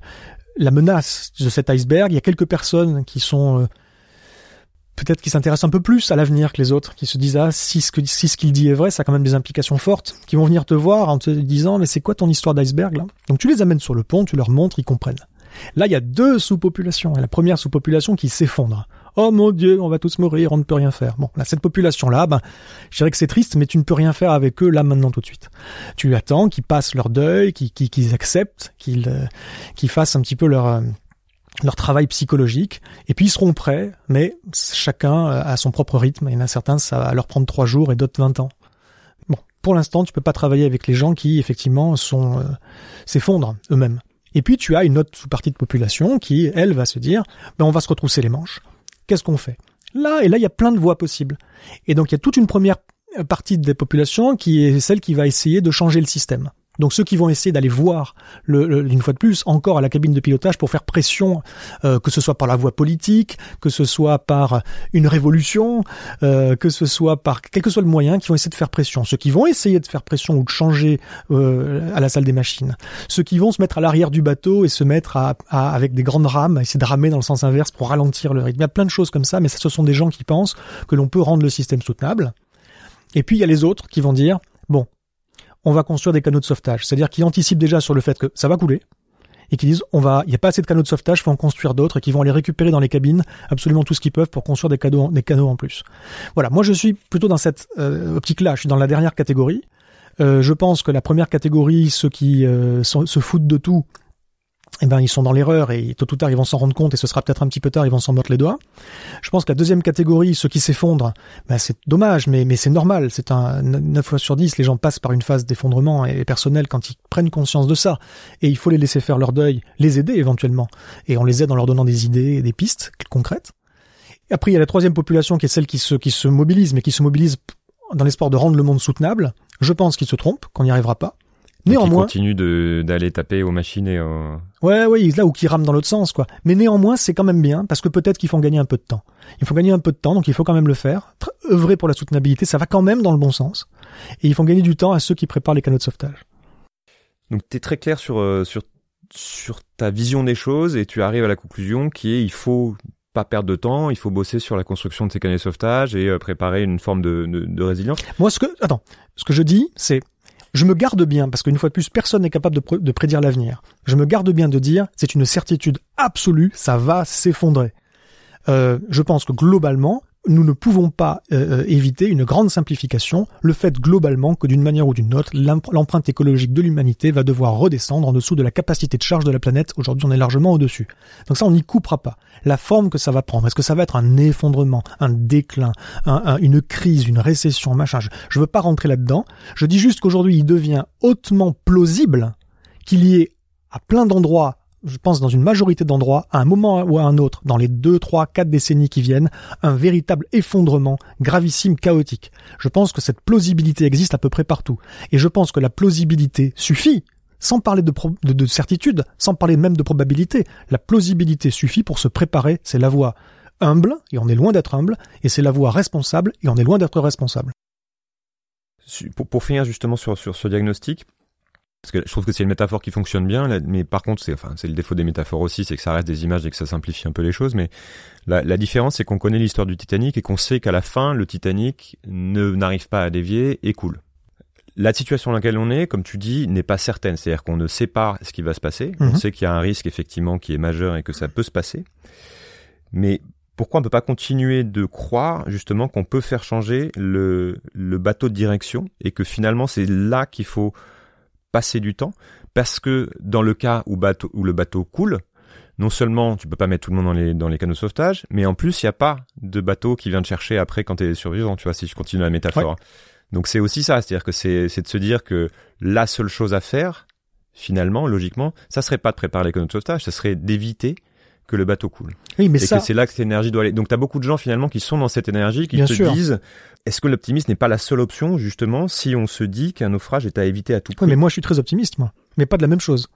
la menace de cet iceberg. Il y a quelques personnes qui sont euh, peut-être qui s'intéressent un peu plus à l'avenir que les autres, qui se disent ah si ce si ce qu'il dit est vrai, ça a quand même des implications fortes, qui vont venir te voir en te disant mais c'est quoi ton histoire d'iceberg là? Donc tu les amènes sur le pont, tu leur montres, ils comprennent. Là, il y a deux sous-populations. La première sous-population qui s'effondre. Oh mon Dieu, on va tous mourir, on ne peut rien faire. Bon, là, cette population-là, ben, je dirais que c'est triste, mais tu ne peux rien faire avec eux là maintenant tout de suite. Tu attends qu'ils passent leur deuil, qu'ils acceptent, qu'ils euh, qu'ils fassent un petit peu leur euh, leur travail psychologique, et puis ils seront prêts, mais chacun euh, a son propre rythme. Il y en a certains, ça va leur prendre trois jours et d'autres 20 ans. Bon, pour l'instant, tu peux pas travailler avec les gens qui effectivement sont s'effondrent eux-mêmes. Et puis tu as une autre sous-partie de population qui, elle, va se dire, ben on va se retrousser les manches. Qu'est-ce qu'on fait? Là, et là, il y a plein de voies possibles. Et donc il y a toute une première partie des populations qui est celle qui va essayer de changer le système. Donc ceux qui vont essayer d'aller voir, le, le- une fois de plus, encore à la cabine de pilotage pour faire pression, euh, que ce soit par la voie politique, que ce soit par une révolution, euh, que ce soit par quel que soit le moyen, qui vont essayer de faire pression. Ceux qui vont essayer de faire pression ou de changer euh, à la salle des machines. Ceux qui vont se mettre à l'arrière du bateau et se mettre à, à- avec des grandes rames, essayer de ramer dans le sens inverse pour ralentir le rythme. Il y a plein de choses comme ça, mais ça, ce sont des gens qui pensent que l'on peut rendre le système soutenable. Et puis il y a les autres qui vont dire bon, on va construire des canaux de sauvetage, c'est-à-dire qui anticipent déjà sur le fait que ça va couler et qui disent on va, il n'y a pas assez de canaux de sauvetage, faut en construire d'autres et qui vont aller récupérer dans les cabines absolument tout ce qu'ils peuvent pour construire des canaux, en plus. Voilà, moi je suis plutôt dans cette euh, optique-là, je suis dans la dernière catégorie. Euh, je pense que la première catégorie, ceux qui euh, se foutent de tout, eh ben ils sont dans l'erreur et tôt ou tard ils vont s'en rendre compte et ce sera peut-être un petit peu tard, ils vont s'en mordre les doigts. Je pense que la deuxième catégorie, ceux qui s'effondrent, ben c'est dommage, mais, mais c'est normal. C'est un 9 fois sur 10, les gens passent par une phase d'effondrement et personnel quand ils prennent conscience de ça. Et il faut les laisser faire leur deuil, les aider éventuellement. Et on les aide en leur donnant des idées et des pistes concrètes. Après, il y a la troisième population qui est celle qui se, qui se mobilise, mais qui se mobilise dans l'espoir de rendre le monde soutenable. Je pense qu'il se trompe, qu'on n'y arrivera pas. Néanmoins, qui continue d'aller taper aux machines et aux... Ouais, ouais, là où qui rame dans l'autre sens, quoi. Mais néanmoins, c'est quand même bien parce que peut-être qu'ils font gagner un peu de temps. Il faut gagner un peu de temps, donc il faut quand même le faire. œuvrer pour la soutenabilité, ça va quand même dans le bon sens. Et ils font gagner du temps à ceux qui préparent les canaux de sauvetage. Donc, tu es très clair sur euh, sur sur ta vision des choses et tu arrives à la conclusion qui est il faut pas perdre de temps, il faut bosser sur la construction de ces canaux de sauvetage et euh, préparer une forme de, de, de résilience. Moi, ce que attends, ce que je dis, c'est je me garde bien, parce qu'une fois de plus, personne n'est capable de, prédire l'avenir. Je me garde bien de dire, c'est une certitude absolue, ça va s'effondrer. Euh, je pense que globalement, nous ne pouvons pas euh, euh, éviter une grande simplification, le fait globalement que d'une manière ou d'une autre, l'empreinte écologique de l'humanité va devoir redescendre en dessous de la capacité de charge de la planète. Aujourd'hui, on est largement au-dessus. Donc ça, on n'y coupera pas. La forme que ça va prendre, est-ce que ça va être un effondrement, un déclin, une crise, une récession, machin Je ne veux pas rentrer là-dedans. Je dis juste qu'aujourd'hui, il devient hautement plausible qu'il y ait à plein d'endroits je pense dans une majorité d'endroits, à un moment ou à un autre, dans les deux, trois, quatre décennies qui viennent, un véritable effondrement gravissime, chaotique. Je pense que cette plausibilité existe à peu près partout. Et je pense que la plausibilité suffit, sans parler de, de, certitude, sans parler même de probabilité. La plausibilité suffit pour se préparer, c'est la voie humble, et on est loin d'être humble, et c'est la voie responsable, et on est loin d'être responsable. Pour, pour finir justement sur ce diagnostic, parce que je trouve que c'est une métaphore qui fonctionne bien, mais par contre, c'est enfin, c'est le défaut des métaphores aussi, c'est que ça reste des images et que ça simplifie un peu les choses. Mais la, la différence, c'est qu'on connaît l'histoire du Titanic et qu'on sait qu'à la fin, le Titanic ne n'arrive pas à dévier et coule. La situation dans laquelle on est, comme tu dis, n'est pas certaine. C'est-à-dire qu'on ne sait pas ce qui va se passer. On mhm. sait qu'il y a un risque effectivement qui est majeur et que ça peut se passer. Mais pourquoi on ne peut pas continuer de croire justement qu'on peut faire changer le, le bateau de direction et que finalement c'est là qu'il faut passer du temps parce que dans le cas où, bateau, où le bateau coule, non seulement tu peux pas mettre tout le monde dans les, dans les canaux de sauvetage, mais en plus il n'y a pas de bateau qui vient te chercher après quand tu es survivant, tu vois, si je continue la métaphore. Donc c'est aussi ça, c'est-à-dire que c'est, c'est de se dire que la seule chose à faire, finalement, logiquement, ça serait pas de préparer les canaux de sauvetage, ça serait d'éviter que le bateau coule. Oui, mais et ça... que c'est là que cette énergie doit aller. Donc tu as beaucoup de gens finalement qui sont dans cette énergie, qui te disent est-ce que l'optimisme n'est pas la seule option justement si on se dit qu'un naufrage est à éviter à tout prix Oui, mais moi je suis très optimiste moi, mais pas de la même chose.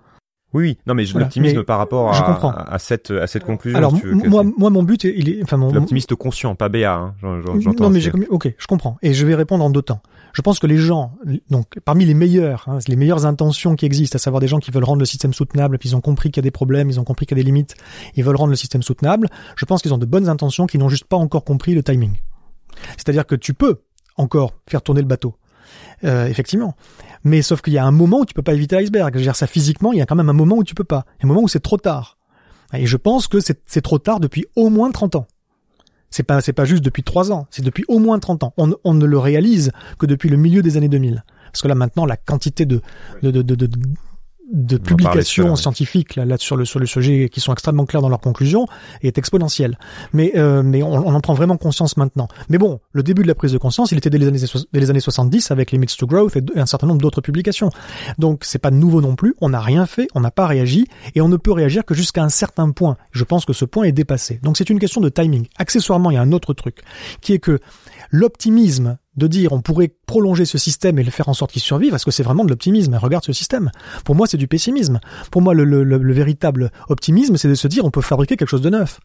Oui, non, mais l'optimisme par rapport à, à, cette à cette conclusion. Alors moi, moi, mon but, il est, enfin, mon l'optimiste conscient, pas BA. Hein, non, mais j'ai, ok, je comprends, et je vais répondre en deux temps. Je pense que les gens, donc parmi les meilleurs, hein, les meilleures intentions qui existent, à savoir des gens qui veulent rendre le système soutenable, puis ils ont compris qu'il y a des problèmes, ils ont compris qu'il y a des limites, ils veulent rendre le système soutenable. Je pense qu'ils ont de bonnes intentions, qui n'ont juste pas encore compris le timing. C'est-à-dire que tu peux encore faire tourner le bateau, euh, effectivement. Mais sauf qu'il y a un moment où tu peux pas éviter l'iceberg. Je veux dire ça physiquement, il y a quand même un moment où tu peux pas. un moment où c'est trop tard. Et je pense que c'est trop tard depuis au moins 30 ans. C'est pas c'est pas juste depuis 3 ans, c'est depuis au moins 30 ans. On, ne le réalise que depuis le milieu des années 2000. Parce que là maintenant la quantité de publications scientifiques là, là, sur le sur le sujet qui sont extrêmement claires dans leurs conclusions est exponentielle. Mais euh, mais on, on, en prend vraiment conscience maintenant. Mais bon, le début de la prise de conscience, il était dès les années dès les années 70 avec Limits to Growth et, un certain nombre d'autres publications. Donc c'est pas nouveau non plus. On n'a rien fait, on n'a pas réagi et on ne peut réagir que jusqu'à un certain point. Je pense que ce point est dépassé. Donc c'est une question de timing. Accessoirement, il y a un autre truc qui est que l'optimisme de dire on pourrait prolonger ce système et le faire en sorte qu'il survive, parce que c'est vraiment de l'optimisme. Regarde ce système. Pour moi, c'est du pessimisme. Pour moi, le, le, le véritable optimisme, c'est de se dire on peut fabriquer quelque chose de neuf.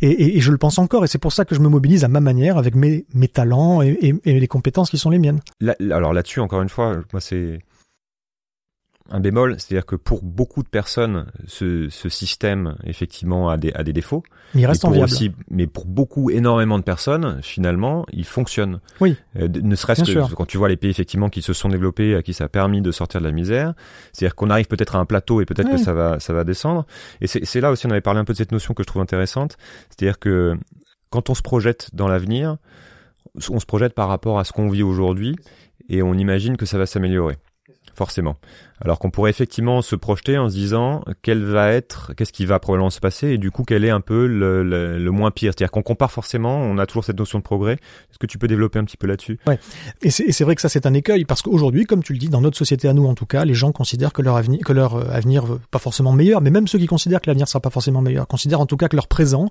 Et, et, et je le pense encore, et c'est pour ça que je me mobilise à ma manière, avec mes, mes talents et, et, les compétences qui sont les miennes. alors là-dessus, encore une fois, moi c'est un bémol, c'est-à-dire que pour beaucoup de personnes, ce, ce système effectivement a des, a des défauts. Mais il reste mais Aussi, mais pour beaucoup, énormément de personnes, finalement, il fonctionne. Oui. Euh, ne serait-ce que quand tu vois les pays effectivement qui se sont développés, à qui ça a permis de sortir de la misère, c'est-à-dire qu'on arrive peut-être à un plateau et peut-être que ça va, ça va descendre. Et c'est là aussi, on avait parlé un peu de cette notion que je trouve intéressante, c'est-à-dire que quand on se projette dans l'avenir, on se projette par rapport à ce qu'on vit aujourd'hui et on imagine que ça va s'améliorer forcément. Alors qu'on pourrait effectivement se projeter en se disant quel va être, qu'est-ce qui va probablement se passer, et du coup quel est un peu le, moins pire. C'est-à-dire qu'on compare forcément, on a toujours cette notion de progrès. Est-ce que tu peux développer un petit peu là-dessus? Ouais. Et c'est vrai que ça c'est un écueil parce qu'aujourd'hui, comme tu le dis, dans notre société à nous en tout cas, les gens considèrent que leur avenir, que leur avenir pas forcément meilleur, mais même ceux qui considèrent que l'avenir sera pas forcément meilleur, considèrent en tout cas que leur présent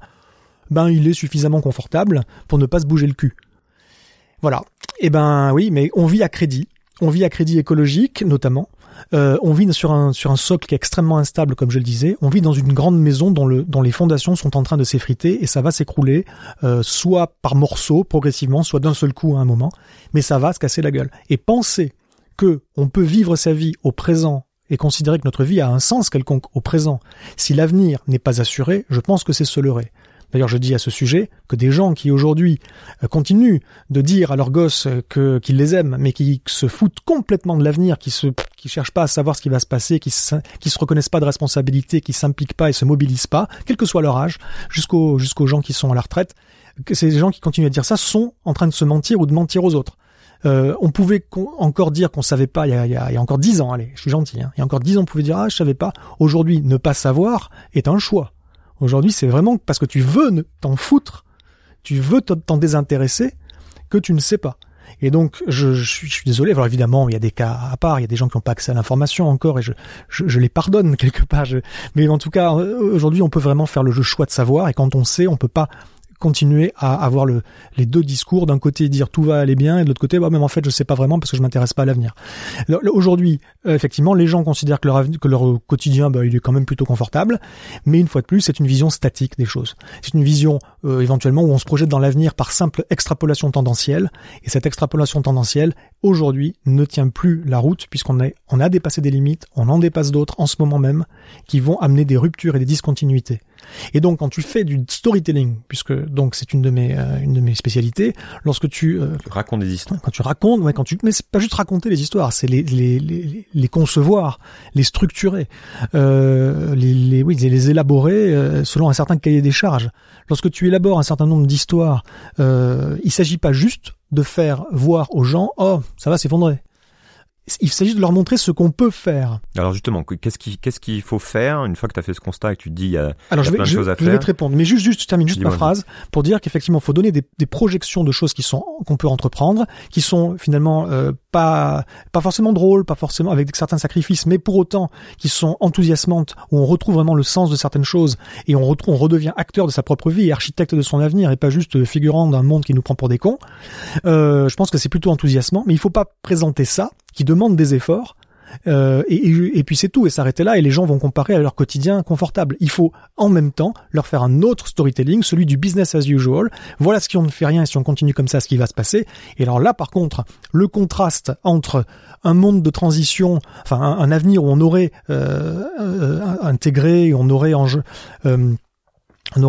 ben il est suffisamment confortable pour ne pas se bouger le cul. Voilà. Eh ben oui, mais on vit à crédit. On vit à crédit écologique notamment. Euh, on vit sur un socle qui est extrêmement instable, comme je le disais. On vit dans une grande maison dont les fondations sont en train de s'effriter et ça va s'écrouler, euh, soit par morceaux progressivement, soit d'un seul coup à un moment, mais ça va se casser la gueule. Et penser que on peut vivre sa vie au présent et considérer que notre vie a un sens quelconque au présent, si l'avenir n'est pas assuré, je pense que c'est se leurrer. D'ailleurs, je dis à ce sujet que des gens qui aujourd'hui euh, continuent de dire à leurs gosses que qu'ils les aiment, mais qui se foutent complètement de l'avenir, qui se qui cherchent pas à savoir ce qui va se passer, qui se, se reconnaissent pas de responsabilité, qui s'impliquent pas et se mobilisent pas, quel que soit leur âge, jusqu'aux jusqu'aux gens qui sont à la retraite, que ces gens qui continuent à dire ça sont en train de se mentir ou de mentir aux autres. Euh, on pouvait encore dire qu'on savait pas il y a, il y a, encore dix ans, allez, je suis gentil, hein, il y a encore dix ans on pouvait dire ah je savais pas. Aujourd'hui, ne pas savoir est un choix. Aujourd'hui, c'est vraiment parce que tu veux t'en foutre, tu veux t'en désintéresser, que tu ne sais pas. Et donc, je, suis, désolé. Alors évidemment, il y a des cas à part, il y a des gens qui n'ont pas accès à l'information encore, et je, les pardonne quelque part. mais en tout cas, aujourd'hui, on peut vraiment faire le choix de savoir, et quand on sait, on peut pas continuer à avoir le, les deux discours, d'un côté dire tout va aller bien, et de l'autre côté, bah, même en fait, je sais pas vraiment parce que je m'intéresse pas à l'avenir. Aujourd'hui, euh, effectivement, les gens considèrent que leur, que leur quotidien, bah, il est quand même plutôt confortable, mais une fois de plus, c'est une vision statique des choses. C'est une vision euh, éventuellement où on se projette dans l'avenir par simple extrapolation tendancielle, et cette extrapolation tendancielle, aujourd'hui, ne tient plus la route puisqu'on a, on a dépassé des limites, on en dépasse d'autres en ce moment même, qui vont amener des ruptures et des discontinuités. Et donc quand tu fais du storytelling, puisque donc c'est une de mes euh, une de mes spécialités, lorsque tu, euh, racontes des histoires, quand tu racontes, ouais, quand tu mais c'est pas juste raconter les histoires, c'est les, les, les les concevoir, les structurer, les, les oui les élaborer selon un certain cahier des charges. Lorsque tu élabores un certain nombre d'histoires, euh, il s'agit pas juste de faire voir aux gens oh ça va s'effondrer il s'agit de leur montrer ce qu'on peut faire. Alors justement, qu'est-ce qu'il qu'est-ce qu'il faut faire une fois que tu as fait ce constat et que tu te dis il y a, Alors, je vais, plein de choses à je faire vais te répondre, mais juste juste je termine juste ma phrase pour dire qu'effectivement, il faut donner des, des, projections de choses qui sont qu'on peut entreprendre, qui sont finalement euh, pas pas forcément drôles, pas forcément avec certains sacrifices, mais pour autant qui sont enthousiasmantes où on retrouve vraiment le sens de certaines choses et on retrouve on redevient acteur de sa propre vie et architecte de son avenir et pas juste figurant d'un monde qui nous prend pour des cons. Euh, je pense que c'est plutôt enthousiasmant, mais il faut pas présenter ça qui demande des efforts. Euh, et, puis c'est tout et s'arrêter là et les gens vont comparer à leur quotidien confortable. Il faut en même temps leur faire un autre storytelling, celui du business as usual. Voilà ce qui on ne fait rien et si on continue comme ça, ce qui va se passer. Et alors là, par contre, le contraste entre un monde de transition, enfin un, avenir où on aurait euh, euh, intégré, on aurait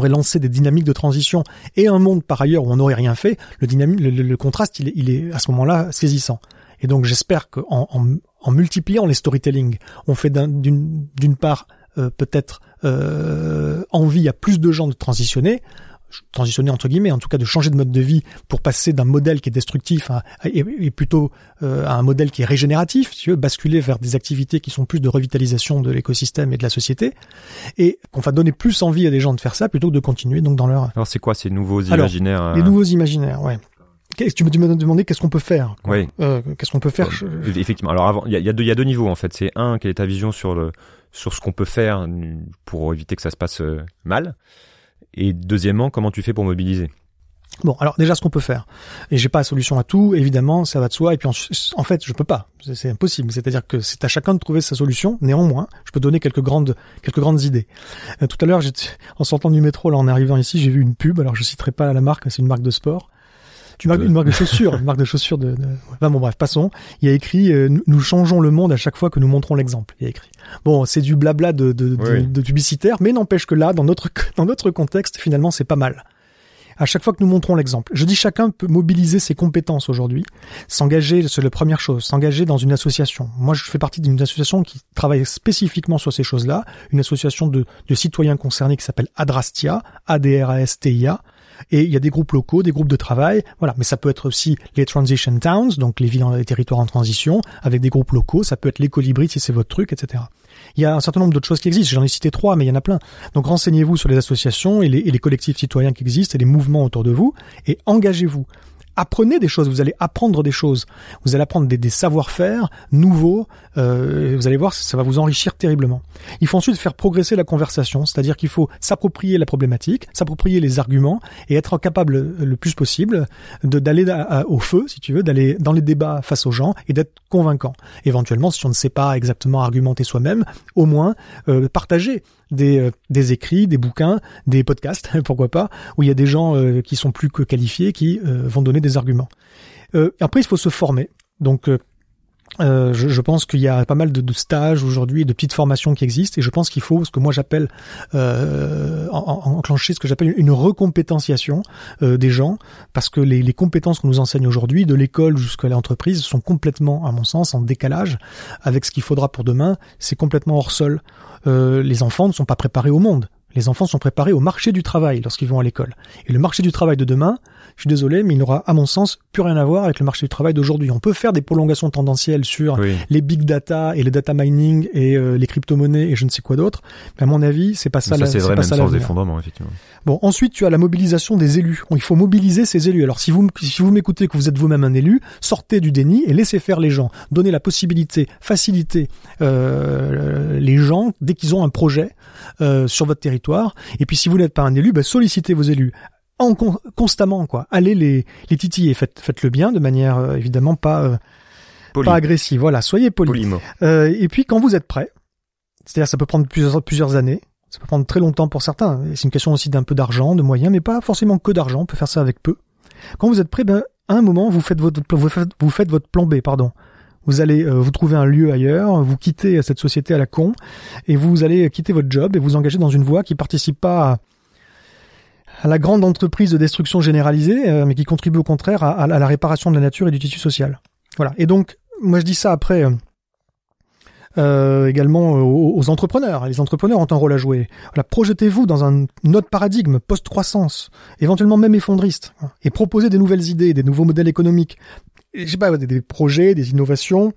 lancé des dynamiques de transition et un monde par ailleurs où on n'aurait rien fait, le, contraste, il est à ce moment-là saisissant. Et donc j'espère qu'en en, en, multipliant les storytelling, on fait d'une part euh, peut-être euh, envie à plus de gens de transitionner, transitionner entre guillemets, en tout cas de changer de mode de vie pour passer d'un modèle qui est destructif à, et, plutôt euh, à un modèle qui est régénératif, si tu veux, basculer vers des activités qui sont plus de revitalisation de l'écosystème et de la société, et qu'on va donner plus envie à des gens de faire ça plutôt que de continuer donc dans leur. Alors c'est quoi ces nouveaux imaginaires Alors, Les nouveaux imaginaires, ouais tu me demandes qu'est-ce qu'on peut faire Oui. Euh, qu'est-ce qu'on peut faire Effectivement. Alors avant, il y a, y, y a deux niveaux en fait. C'est un, quelle est ta vision sur le sur ce qu'on peut faire pour éviter que ça se passe euh, mal, et deuxièmement, comment tu fais pour mobiliser? Bon, alors déjà ce qu'on peut faire, et j'ai pas la solution à tout, évidemment, ça va de soi, et puis en, en fait je peux pas, c'est impossible. C'est-à-dire que c'est à chacun de trouver sa solution. Néanmoins, je peux donner quelques grandes quelques grandes idées. Euh, tout à l'heure, en sortant du métro, là en arrivant ici, j'ai vu une pub. Alors je citerai pas la marque, c'est une marque de sport une marque, une marque de chaussures, une marque de chaussures de, de... bon bref, passons. Il y a écrit euh, nous changeons le monde à chaque fois que nous montrons l'exemple. Il y a écrit. Bon, c'est du blabla de, de, de, publicitaire, mais n'empêche que là, dans notre dans notre contexte, finalement, c'est pas mal. À chaque fois que nous montrons l'exemple, je dis chacun peut mobiliser ses compétences aujourd'hui, s'engager, c'est la première chose, s'engager dans une association. Moi, je fais partie d'une association qui travaille spécifiquement sur ces choses-là, une association de, citoyens concernés qui s'appelle Adrastia, A-D-R-A-S-T-I-A. Et il y a des groupes locaux, des groupes de travail, voilà. Mais ça peut être aussi les transition towns, donc les villes, les territoires en transition, avec des groupes locaux. Ça peut être les si c'est votre truc, etc. Il y a un certain nombre d'autres choses qui existent. J'en ai cité trois, mais il y en a plein. Donc renseignez-vous sur les associations et les, et les collectifs citoyens qui existent et les mouvements autour de vous et engagez-vous apprenez des choses, vous allez apprendre des choses, vous allez apprendre des, savoir-faire nouveaux, euh, vous allez voir, ça va vous enrichir terriblement. Il faut ensuite faire progresser la conversation, c'est-à-dire qu'il faut s'approprier la problématique, s'approprier les arguments et être capable le plus possible d'aller au feu, si tu veux, d'aller dans les débats face aux gens et d'être convaincant. Éventuellement, si on ne sait pas exactement argumenter soi-même, au moins euh, partager des, euh, des écrits, des bouquins, des podcasts, pourquoi pas, où il y a des gens euh, qui sont plus que qualifiés, qui euh, vont donner des arguments. après, il faut se former. Donc, euh, je, pense qu'il y a pas mal de, stages aujourd'hui, de petites formations qui existent, et je pense qu'il faut ce que moi j'appelle euh, enclencher ce que j'appelle une recompétentiation euh, des gens, parce que les, compétences qu'on nous enseigne aujourd'hui, de l'école jusqu'à l'entreprise, sont complètement, à mon sens, en décalage avec ce qu'il faudra pour demain. C'est complètement hors sol. Les enfants ne sont pas préparés au monde. Les enfants sont préparés au marché du travail lorsqu'ils vont à l'école. Et le marché du travail de demain, je suis désolé, mais il n'aura, à mon sens, plus rien à voir avec le marché du travail d'aujourd'hui. On peut faire des prolongations tendancielles sur les big data et le data mining et euh, les crypto-monnaies et je ne sais quoi d'autre. Mais à mon avis, c'est pas ça. ça c'est vrai, pas même sans effondrement, effectivement. Bon, ensuite, tu as la mobilisation des élus. Il faut mobiliser ces élus. Alors, si vous, si vous m'écoutez que vous êtes vous-même un élu, sortez du déni et laissez faire les gens. Donnez la possibilité, facilitez euh, les gens dès qu'ils ont un projet euh, sur votre territoire. Et puis, si vous n'êtes pas un élu, bah, sollicitez vos élus en constamment quoi. Allez les les titiller, faites faites le bien de manière euh, évidemment pas euh, pas agressive. Voilà, soyez poli. Euh, et puis quand vous êtes prêt, c'est-à-dire ça peut prendre plusieurs plusieurs années, ça peut prendre très longtemps pour certains. C'est une question aussi d'un peu d'argent, de moyens, mais pas forcément que d'argent. On peut faire ça avec peu. Quand vous êtes prêt, ben à un moment vous faites votre vous faites, vous faites votre plan B, pardon. Vous allez euh, vous trouver un lieu ailleurs, vous quittez cette société à la con, et vous allez quitter votre job et vous engager dans une voie qui participe pas à, la grande entreprise de destruction généralisée, euh, mais qui contribue au contraire à, la réparation de la nature et du tissu social. Voilà. Et donc, moi je dis ça après. Euh, euh également aux, entrepreneurs. Les entrepreneurs ont un rôle à jouer. Projetez-vous dans un autre paradigme post-croissance, éventuellement même effondriste, et proposez des nouvelles idées, des nouveaux modèles économiques. Je sais pas, des projets, des innovations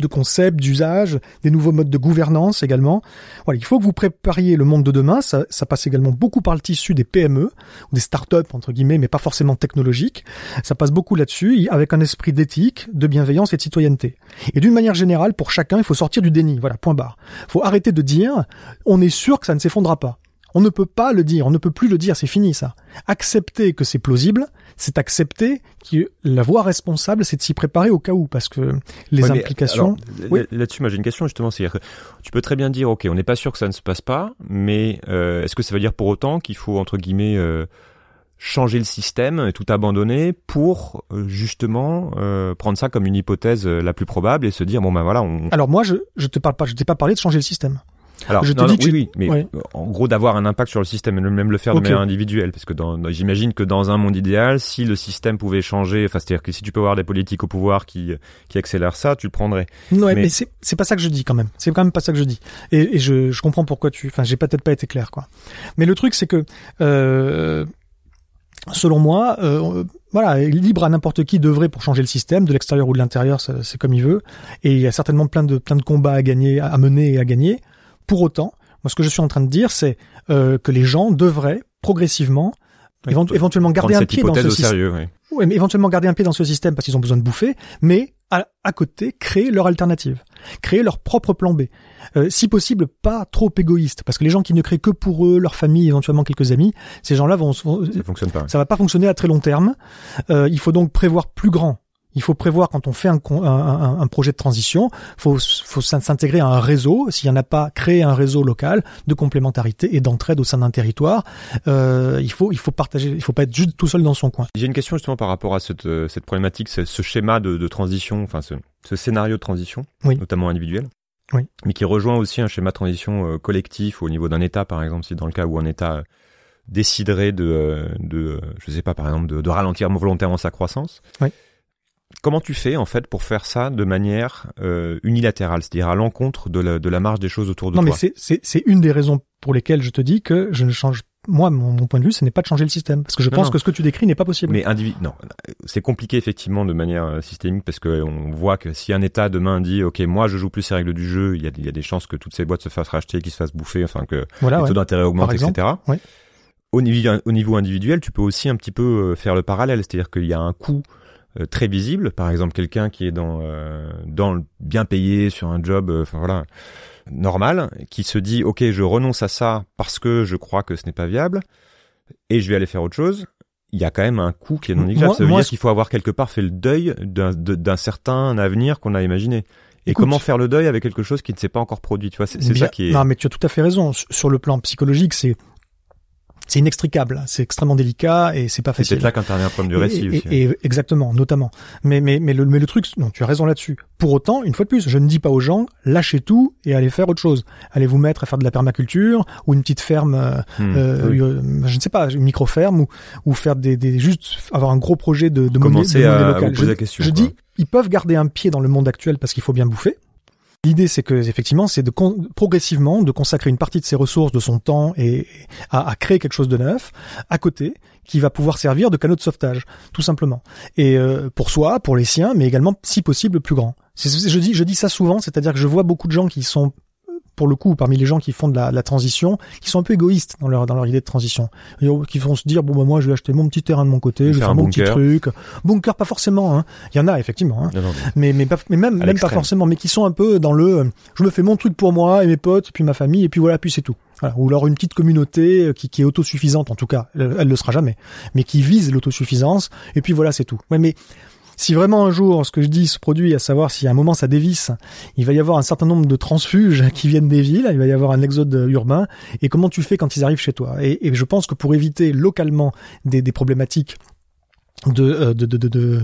de concepts, d'usages, des nouveaux modes de gouvernance également. Voilà, il faut que vous prépariez le monde de demain. Ça, ça passe également beaucoup par le tissu des PME, des startups entre guillemets, mais pas forcément technologiques. Ça passe beaucoup là-dessus, avec un esprit d'éthique, de bienveillance et de citoyenneté. Et d'une manière générale, pour chacun, il faut sortir du déni. Voilà, point barre. Il faut arrêter de dire, on est sûr que ça ne s'effondrera pas. On ne peut pas le dire, on ne peut plus le dire, c'est fini ça. Accepter que c'est plausible, c'est accepter que la voie responsable, c'est de s'y préparer au cas où, parce que les implications. Là-dessus, moi j'ai une question justement, c'est que tu peux très bien dire, ok, on n'est pas sûr que ça ne se passe pas, mais euh, est-ce que ça veut dire pour autant qu'il faut entre guillemets euh, changer le système et tout abandonner pour euh, justement prendre ça comme une hypothèse la plus probable et se dire bon ben voilà. On... Alors moi je je te parle pas, je t'ai pas parlé de changer le système. Alors, je te dis oui, oui, mais en gros d'avoir un impact sur le système et même le faire de manière individuelle, parce que dans, j'imagine que dans un monde idéal, si le système pouvait changer, enfin c'est-à-dire que si tu peux avoir des politiques au pouvoir qui qui accélèrent ça, tu le prendrais. Ouais, mais, c'est c'est pas ça que je dis quand même. C'est quand même pas ça que je dis. Et, et je je comprends pourquoi tu, enfin j'ai peut-être pas été clair quoi. Mais le truc c'est que euh, selon moi. Euh, voilà, libre à n'importe qui d'œuvrer pour changer le système, de l'extérieur ou de l'intérieur, c'est comme il veut. Et il y a certainement plein de plein de combats à gagner, à mener et à gagner. Pour autant, moi ce que je suis en train de dire, c'est euh, que les gens devraient progressivement, éventuellement garder un pied dans ce système. Oui. mais éventuellement garder un pied dans ce système parce qu'ils ont besoin de bouffer, mais à, côté créer leur alternative, créer leur propre plan B. Euh, si possible, pas trop égoïste, parce que les gens qui ne créent que pour eux, leur famille, éventuellement quelques amis, ces gens-là vont, ça fonctionne pas. Ça va pas fonctionner à très long terme. Euh, il faut donc prévoir plus grand. Il faut prévoir quand on fait un, un, un projet de transition, faut, faut s'intégrer à un réseau. S'il n'y en a pas, créer un réseau local de complémentarité et d'entraide au sein d'un territoire. Euh, il faut, il faut partager. Il faut pas être juste tout seul dans son coin. J'ai une question justement par rapport à cette, euh, cette problématique, ce schéma de, de transition, enfin ce, ce, scénario de transition, notamment individuel. Oui. Mais qui rejoint aussi un schéma de transition euh, collectif au niveau d'un État, par exemple, si dans le cas où un État euh, déciderait de, de, je sais pas, par exemple, de, de ralentir volontairement sa croissance. Oui. Comment tu fais en fait pour faire ça de manière euh, unilatérale, c'est-à-dire à, l'encontre de la, de la marge des choses autour de toi Non, mais c'est, une des raisons pour lesquelles je te dis que je ne change. Moi, mon, point de vue, ce n'est pas de changer le système, parce que je pense que ce que tu décris n'est pas possible. Mais individu, non, c'est compliqué effectivement de manière euh, systémique parce que on voit que si un État demain dit, ok, moi je joue plus ces règles du jeu, il y a, il y a des chances que toutes ces boîtes se fassent racheter, qu'ils se fassent bouffer, enfin que voilà, les taux d'intérêt augmentent, etc. Ouais. au niveau, au niveau individuel, tu peux aussi un petit peu faire le parallèle, c'est-à-dire qu'il y a un coût très visible, par exemple quelqu'un qui est dans dans le bien payé sur un job, enfin voilà, normal, qui se dit ok je renonce à ça parce que je crois que ce n'est pas viable et je vais aller faire autre chose, il y a quand même un coût qui est non négligeable. Ça veut dire qu'il faut avoir quelque part fait le deuil d'un certain avenir qu'on a imaginé. Et comment faire le deuil avec quelque chose qui ne s'est pas encore produit, tu vois, c'est ça qui est... Non, mais tu as tout à fait raison. Sur le plan psychologique, c'est c'est inextricable, c'est extrêmement délicat et c'est pas facile. C'est là qu'intervient un problème du récit aussi. Et, exactement, notamment. Mais mais mais le mais le truc, non, tu as raison là-dessus. Pour autant, une fois de plus, je ne dis pas aux gens lâchez tout et allez faire autre chose. Allez vous mettre à faire de la permaculture ou une petite ferme, euh, hmm. euh, euh, je ne sais pas, une micro ferme ou ou faire des, des juste avoir un gros projet de de Commencer à, local. poser la question. Je dis ils peuvent garder un pied dans le monde actuel parce qu'il faut bien bouffer. L'idée, c'est que effectivement, c'est de progressivement de consacrer une partie de ses ressources, de son temps, et à, à, créer quelque chose de neuf à côté, qui va pouvoir servir de canot de sauvetage, tout simplement. Et euh, pour soi, pour les siens, mais également, si possible, plus grand. Je dis, je dis ça souvent, c'est-à-dire que je vois beaucoup de gens qui sont pour le coup, parmi les gens qui font de la, la, transition, qui sont un peu égoïstes dans leur dans leur idée de transition, qui vont se dire bon bah moi je vais acheter mon petit terrain de mon côté, je vais faire mon petit truc, bunker pas forcément, hein. il y en a effectivement, hein. mais mais, mais même même pas forcément, mais qui sont un peu dans le je me fais mon truc pour moi et mes potes et puis ma famille et puis voilà puis c'est tout. Voilà. Ou alors une petite communauté euh, qui, qui est autosuffisante en tout cas, elle, elle le sera jamais, mais qui vise l'autosuffisance et puis voilà c'est tout. Ouais, mais si vraiment un jour ce que je dis se produit, à savoir si à un moment ça dévisse, il va y avoir un certain nombre de transfuges qui viennent des villes, il va y avoir un exode urbain, et comment tu fais quand ils arrivent chez toi? Et, je pense que pour éviter localement des, problématiques de, euh, de, de, de,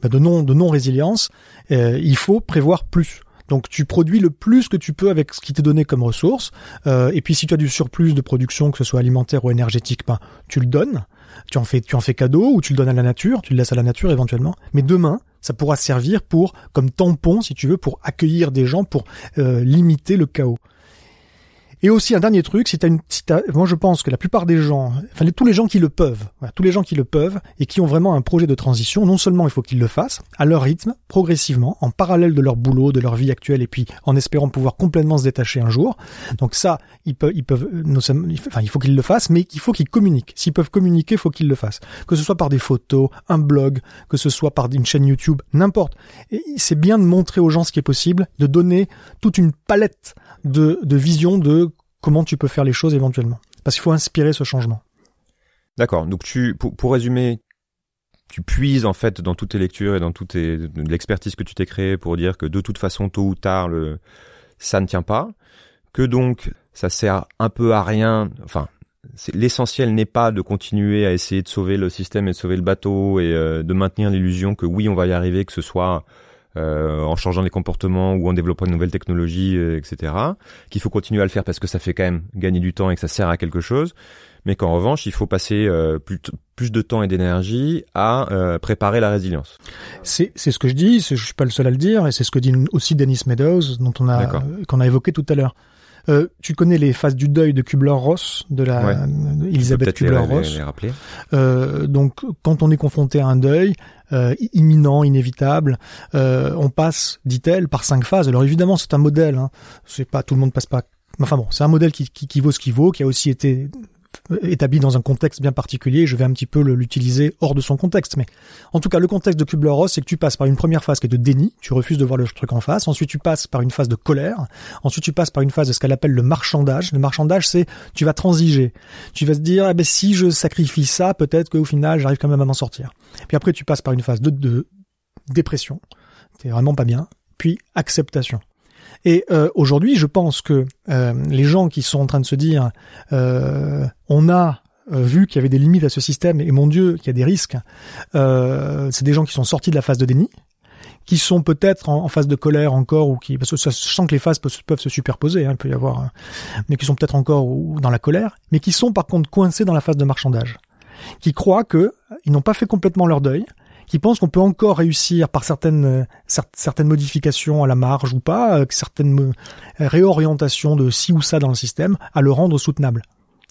bah, de, non, de non résilience, euh, il faut prévoir plus. Donc tu produis le plus que tu peux avec ce qui t'est donné comme ressource. Euh, et puis si tu as du surplus de production, que ce soit alimentaire ou énergétique, ben, tu le donnes tu en fais, tu en fais cadeau ou tu le donnes à la nature, tu le laisses à la nature éventuellement. Mais demain, ça pourra servir pour, comme tampon, si tu veux, pour accueillir des gens, pour euh, limiter le chaos. Et aussi un dernier truc, si t'as une, si moi je pense que la plupart des gens, enfin tous les gens qui le peuvent, tous les gens qui le peuvent et qui ont vraiment un projet de transition, non seulement il faut qu'ils le fassent à leur rythme, progressivement, en parallèle de leur boulot, de leur vie actuelle, et puis en espérant pouvoir complètement se détacher un jour. Donc ça, ils peuvent, ils peuvent, enfin il faut qu'ils le fassent, mais il faut qu'ils communiquent. S'ils peuvent communiquer, il faut qu'ils le fassent. Que ce soit par des photos, un blog, que ce soit par une chaîne YouTube, n'importe. C'est bien de montrer aux gens ce qui est possible, de donner toute une palette de, de vision de comment tu peux faire les choses éventuellement. Parce qu'il faut inspirer ce changement. D'accord. Donc tu, pour, résumer, tu puises en fait dans toutes tes lectures et dans toute l'expertise que tu t'es créée pour dire que de toute façon, tôt ou tard, le, ça ne tient pas. Que donc, ça sert un peu à rien. Enfin, l'essentiel n'est pas de continuer à essayer de sauver le système et de sauver le bateau et euh, de maintenir l'illusion que oui, on va y arriver, que ce soit en changeant les comportements ou en développant de nouvelles technologies, euh, etc. Qu'il faut continuer à le faire parce que ça fait quand même gagner du temps et que ça sert à quelque chose. Mais qu'en revanche, il faut passer euh, plus, plus de temps et d'énergie à préparer la résilience. C'est ce que je dis, je suis pas le seul à le dire, et c'est ce que dit aussi Dennis Meadows, dont on a qu'on a évoqué tout à l'heure. Euh, tu connais les phases du deuil de Kubler-Ross, de la ouais. Elisabeth Kubler-Ross. Euh, donc, quand on est confronté à un deuil euh, imminent, inévitable, euh, on passe, dit-elle, par cinq phases. Alors évidemment, c'est un modèle. Hein. C'est pas tout le monde passe pas. Enfin bon, c'est un modèle qui, qui, qui vaut ce qu'il vaut, qui a aussi été établi dans un contexte bien particulier. Je vais un petit peu l'utiliser hors de son contexte. Mais en tout cas, le contexte de Kubler-Ross, c'est que tu passes par une première phase qui est de déni. Tu refuses de voir le truc en face. Ensuite, tu passes par une phase de colère. Ensuite, tu passes par une phase de ce qu'elle appelle le marchandage. Le marchandage, c'est tu vas transiger. Tu vas se dire, eh ben, si je sacrifie ça, peut-être qu'au final, j'arrive quand même à m'en sortir. Puis après, tu passes par une phase de, de dépression. T'es vraiment pas bien. Puis acceptation. Et euh, aujourd'hui, je pense que euh, les gens qui sont en train de se dire euh, on a vu qu'il y avait des limites à ce système et mon Dieu, qu'il y a des risques, c'est des gens qui sont sortis de la phase de déni, qui sont peut-être en, phase de colère encore ou qui parce que je sens que les phases peuvent, se superposer, hein, il peut y avoir, mais qui sont peut-être encore dans la colère, mais qui sont par contre coincés dans la phase de marchandage, qui croient que ils n'ont pas fait complètement leur deuil, qui pensent qu'on peut encore réussir par certaines euh, certaines modifications à la marge ou pas, euh, certaines réorientations de ci ou ça dans le système, à le rendre soutenable.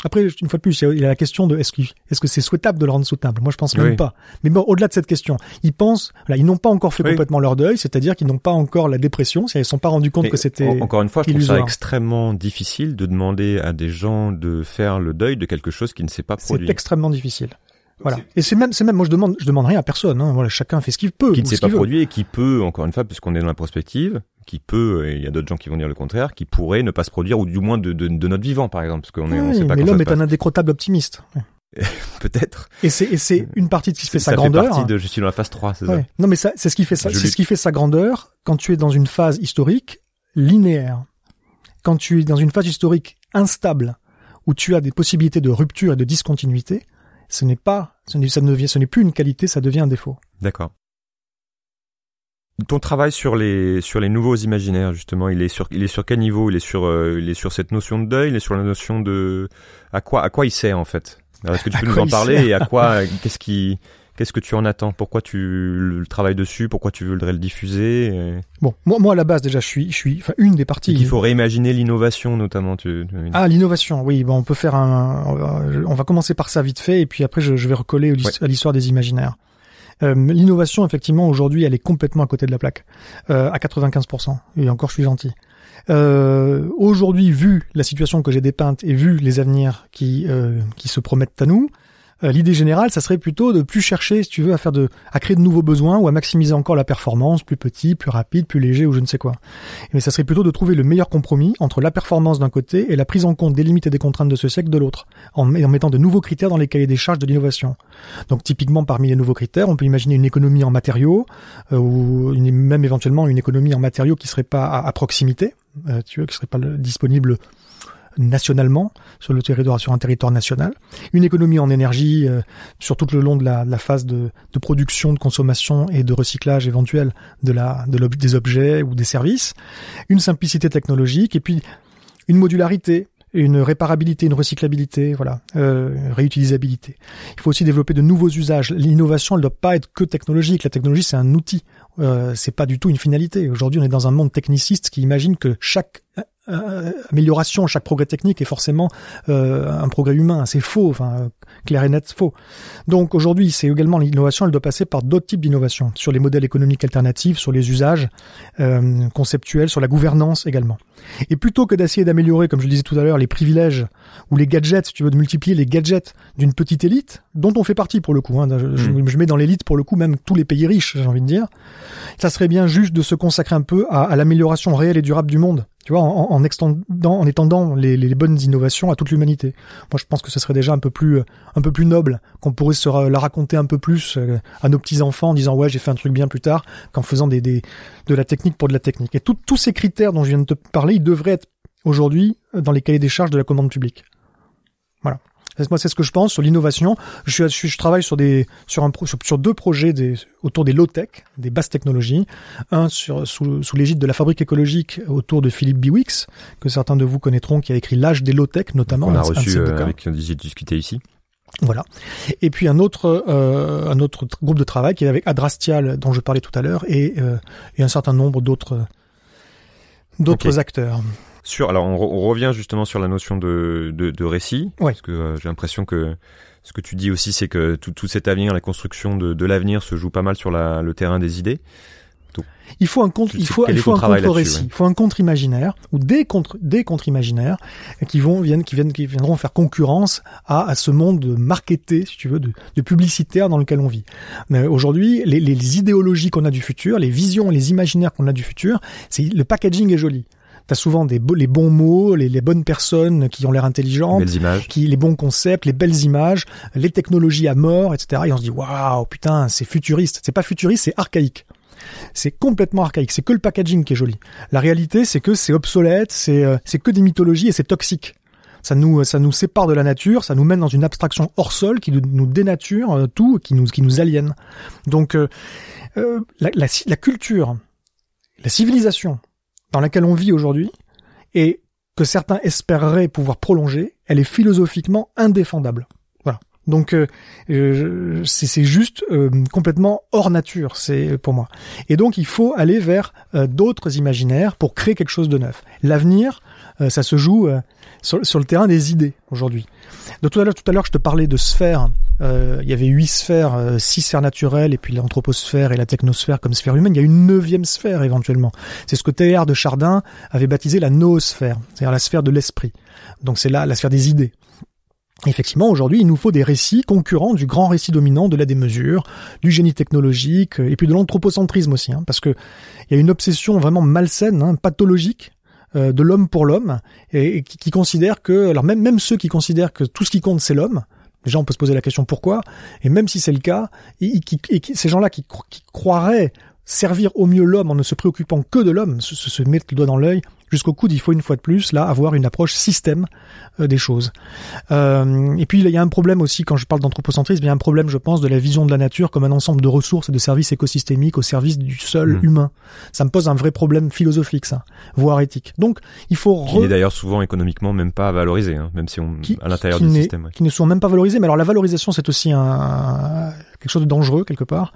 Après, une fois de plus, il y a la question de est-ce que est-ce que c'est souhaitable de le rendre soutenable? Moi, je pense même pas. Mais bon, au-delà de cette question, ils pensent, là, ils n'ont pas encore fait complètement leur deuil, c'est-à-dire qu'ils n'ont pas encore la dépression, ils ne sont pas rendus compte que c'était encore une fois, je trouve ça extrêmement difficile de demander à des gens de faire le deuil de quelque chose qui ne s'est pas produit. C'est extrêmement difficile. Voilà. Et c'est même, c'est même, moi je demande, je demande rien à personne. Hein. Voilà, chacun fait ce qu'il peut. Qui ne s'est pas produit et qui peut, encore une fois, puisqu'on est dans la prospective, qui peut, et il y a d'autres gens qui vont dire le contraire, qui pourrait ne pas se produire, ou du moins de, de, de notre vivant, par exemple, parce qu'on est, on sait pas Mais l'homme est un indécrottable optimiste. Peut-être. Et c'est, et c'est une partie de ce qui fait sa grandeur. Fait partie de, je suis dans la phase 3, c'est ça. Non, mais ça, c'est ce qui fait ça, c'est ce qui fait sa grandeur quand tu es dans une phase historique linéaire. Quand tu es dans une phase historique instable, où tu as des possibilités de rupture et de discontinuité, ce n'est pas, ce n'est, ça ne ce n'est plus une qualité, ça devient un défaut. D'accord. Ton travail sur les sur les nouveaux imaginaires justement, il est sur il est sur quel niveau? Il est sur euh, il est sur cette notion de deuil, il est sur la notion de à quoi à quoi il sert en fait? Est-ce que tu peux nous en parler et à quoi qu'est-ce qui Qu'est-ce que tu en attends? Pourquoi tu le travailles dessus? Pourquoi tu voudrais le diffuser? Bon, moi, moi à la base déjà, je suis, je suis, enfin une des parties. Il faut réimaginer l'innovation notamment. Tu, Ah, l'innovation, oui. Bon, on peut faire un. On va commencer par ça vite fait, et puis après, je, je vais recoller à l'histoire des imaginaires. Euh, l'innovation, effectivement, aujourd'hui, elle est complètement à côté de la plaque, euh, à 95%. Et encore, je suis gentil. Euh, aujourd'hui, vu la situation que j'ai dépeinte et vu les avenirs qui qui se promettent à nous, euh, l'idée générale, ça serait plutôt de plus chercher, si tu veux, à faire de, à créer de nouveaux besoins ou à maximiser encore la performance, plus petit, plus rapide, plus léger ou je ne sais quoi. Mais ça serait plutôt de trouver le meilleur compromis entre la performance d'un côté et la prise en compte des limites et des contraintes de ce siècle de l'autre, en, mettant de nouveaux critères dans les cahiers des charges de l'innovation. Donc typiquement, parmi les nouveaux critères, on peut imaginer une économie en matériaux euh, ou même éventuellement une économie en matériaux qui serait pas à, proximité, euh, tu qui serait pas disponible nationalement sur le territoire, sur un territoire national, une économie en énergie euh, sur tout le long de la, phase de, production, de consommation et de recyclage éventuel de la de des objets ou des services, une simplicité technologique et puis une modularité, une réparabilité, une recyclabilité, voilà, euh, réutilisabilité. Il faut aussi développer de nouveaux usages. L'innovation, elle ne doit pas être que technologique. La technologie, c'est un outil. Euh, c'est pas du tout une finalité. Aujourd'hui, on est dans un monde techniciste qui imagine que chaque amélioration, chaque progrès technique est forcément euh, un progrès humain. C'est faux, enfin clair et net faux. Donc aujourd'hui, c'est également l'innovation, elle doit passer par d'autres types d'innovation, sur les modèles économiques alternatifs, sur les usages euh, conceptuels, sur la gouvernance également. Et plutôt que d'essayer d'améliorer, comme je le disais tout à l'heure, les privilèges ou les gadgets, si tu veux, de multiplier les gadgets d'une petite élite, dont on fait partie pour le coup. Hein, je, mm. je, mets dans l'élite pour le coup même tous les pays riches, j'ai envie de dire. Ça serait bien juste de se consacrer un peu à, à l'amélioration réelle et durable du monde tu vois, en, en, en étendant les, bonnes innovations à toute l'humanité. Moi, je pense que ce serait déjà un peu plus, euh, un peu plus noble, qu'on pourrait se la raconter un peu plus euh, à nos petits enfants en disant ouais, j'ai fait un truc bien plus tard, qu'en faisant des, des, de la technique pour de la technique. Et tous ces critères dont je viens de te parler, ils devraient être aujourd'hui dans les cahiers des charges de la commande publique. Voilà. Moi, c'est ce que je pense sur l'innovation. Je, je, je, travaille sur des sur un sur, deux projets des, autour des low tech, des basses technologies. Un sur sous, sous l'égide de la fabrique écologique autour de Philippe Biwix, que certains de vous connaîtront, qui a écrit l'âge des low tech notamment. On a reçu euh, avec qui on discuté ici. Voilà. Et puis un autre euh, un autre groupe de travail qui est avec Adrastial dont je parlais tout à l'heure et, euh, et un certain nombre d'autres d'autres acteurs. Sur, alors on, on, revient justement sur la notion de, de, de récit, parce que euh, j'ai l'impression que ce que tu dis aussi, c'est que tout, tout cet avenir, la construction de, de l'avenir se joue pas mal sur la, le terrain des idées. il faut un contre, il faut, il faut un contre-récit, il faut un contre-imaginaire ou des contre, des contre-imaginaires qui vont viennent, qui viennent, qui viendront faire concurrence à, à ce monde marketé, si tu veux, de, de publicitaire dans lequel on vit. Mais aujourd'hui, les, les idéologies qu'on a du futur, les visions, les imaginaires qu'on a du futur, c'est le packaging est joli. T'as souvent des les bons mots, les, les, bonnes personnes qui ont l'air intelligentes, les, images. qui les bons concepts, les belles images, les technologies à mort, etc. Et on se dit waouh, putain, c'est futuriste. C'est pas futuriste, c'est archaïque. C'est complètement archaïque. C'est que le packaging qui est joli. La réalité, c'est que c'est obsolète, c'est euh, c'est que des mythologies et c'est toxique. Ça nous ça nous sépare de la nature, ça nous mène dans une abstraction hors sol qui nous dénature euh, tout, qui nous qui nous aliène. Donc euh, la, la, la culture, la civilisation dans laquelle on vit aujourd'hui et que certains espéreraient pouvoir prolonger, elle est philosophiquement indéfendable. Voilà. Donc euh, c'est juste complètement hors nature, c'est pour moi. Et donc il faut aller vers d'autres imaginaires pour créer quelque chose de neuf. L'avenir, ça se joue sur, sur, le terrain des idées aujourd'hui. De tout à l'heure, tout à l'heure, je te parlais de sphères. Euh, il y avait huit sphères, euh, six sphères naturelles, et puis l'anthroposphère et la technosphère comme sphère humaine. Il y a une neuvième sphère éventuellement. C'est ce que Théard de Chardin avait baptisé la noosphère, c'est-à-dire la sphère de l'esprit. Donc c'est là la sphère des idées. Effectivement, aujourd'hui, il nous faut des récits concurrents du grand récit dominant de la démesure, du génie technologique, et puis de l'anthropocentrisme aussi, hein, parce que il y a une obsession vraiment malsaine, hein, pathologique, euh, de l'homme pour l'homme et, qui, qui considèrent que alors même même ceux qui considèrent que tout ce qui compte c'est l'homme Déjà, on peut se poser la question pourquoi. Et même si c'est le cas, ces gens-là qui, qui, croiraient servir au mieux l'homme en ne se préoccupant que de l'homme, se, se mettre le doigt dans l'œil, jusqu'au coude, il faut une fois de plus là avoir une approche système euh, des choses. Euh, et puis il y a un problème aussi quand je parle d'anthropocentrisme, il y a un problème, je pense, de la vision de la nature comme un ensemble de ressources et de services écosystémiques au service du seul mmh. humain. Ça me pose un vrai problème philosophique, ça, voire étique. Donc il faut qui n'est d'ailleurs souvent économiquement même pas valorisé, hein, même si on à l'intérieur du système, qui ne sont même pas valorisés. Mais alors la valorisation, c'est aussi un quelque chose de dangereux quelque part,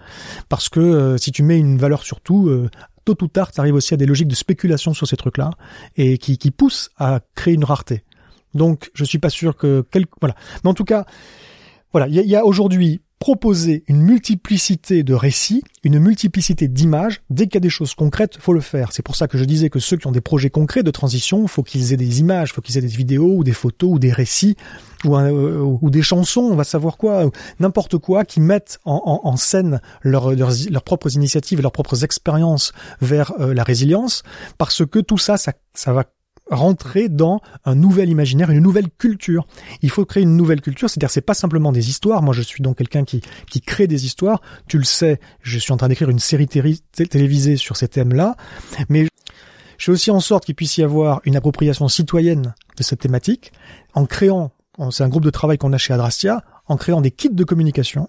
parce que euh, si tu mets une valeur sur tout, tôt ou tard, tu arrives aussi à des logiques de spéculation sur ces trucs-là et qui, qui poussent à créer une rareté. Donc, je suis pas sûr que voilà. Mais en tout cas, voilà, il y a aujourd'hui proposer une multiplicité de récits, une multiplicité d'images. Dès qu'il y a des choses concrètes, faut le faire. C'est pour ça que je disais que ceux qui ont des projets concrets de transition, faut qu'ils aient des images, faut qu'ils aient des vidéos ou des photos ou des récits ou, euh, des chansons, on va savoir quoi, n'importe quoi, qui mettent en, scène leurs, propres initiatives et leurs propres expériences vers euh, la résilience, parce que tout ça, ça va rentrer dans un nouvel imaginaire, une nouvelle culture. Il faut créer une nouvelle culture, c'est-à-dire c'est pas simplement des histoires. Moi, je suis donc quelqu'un qui qui crée des histoires. Tu le sais, je suis en train d'écrire une série télévisée sur ces thèmes-là, mais je fais aussi en sorte qu'il puisse y avoir une appropriation citoyenne de cette thématique en créant, c'est un groupe de travail qu'on a chez Adrastia, en créant des kits de communication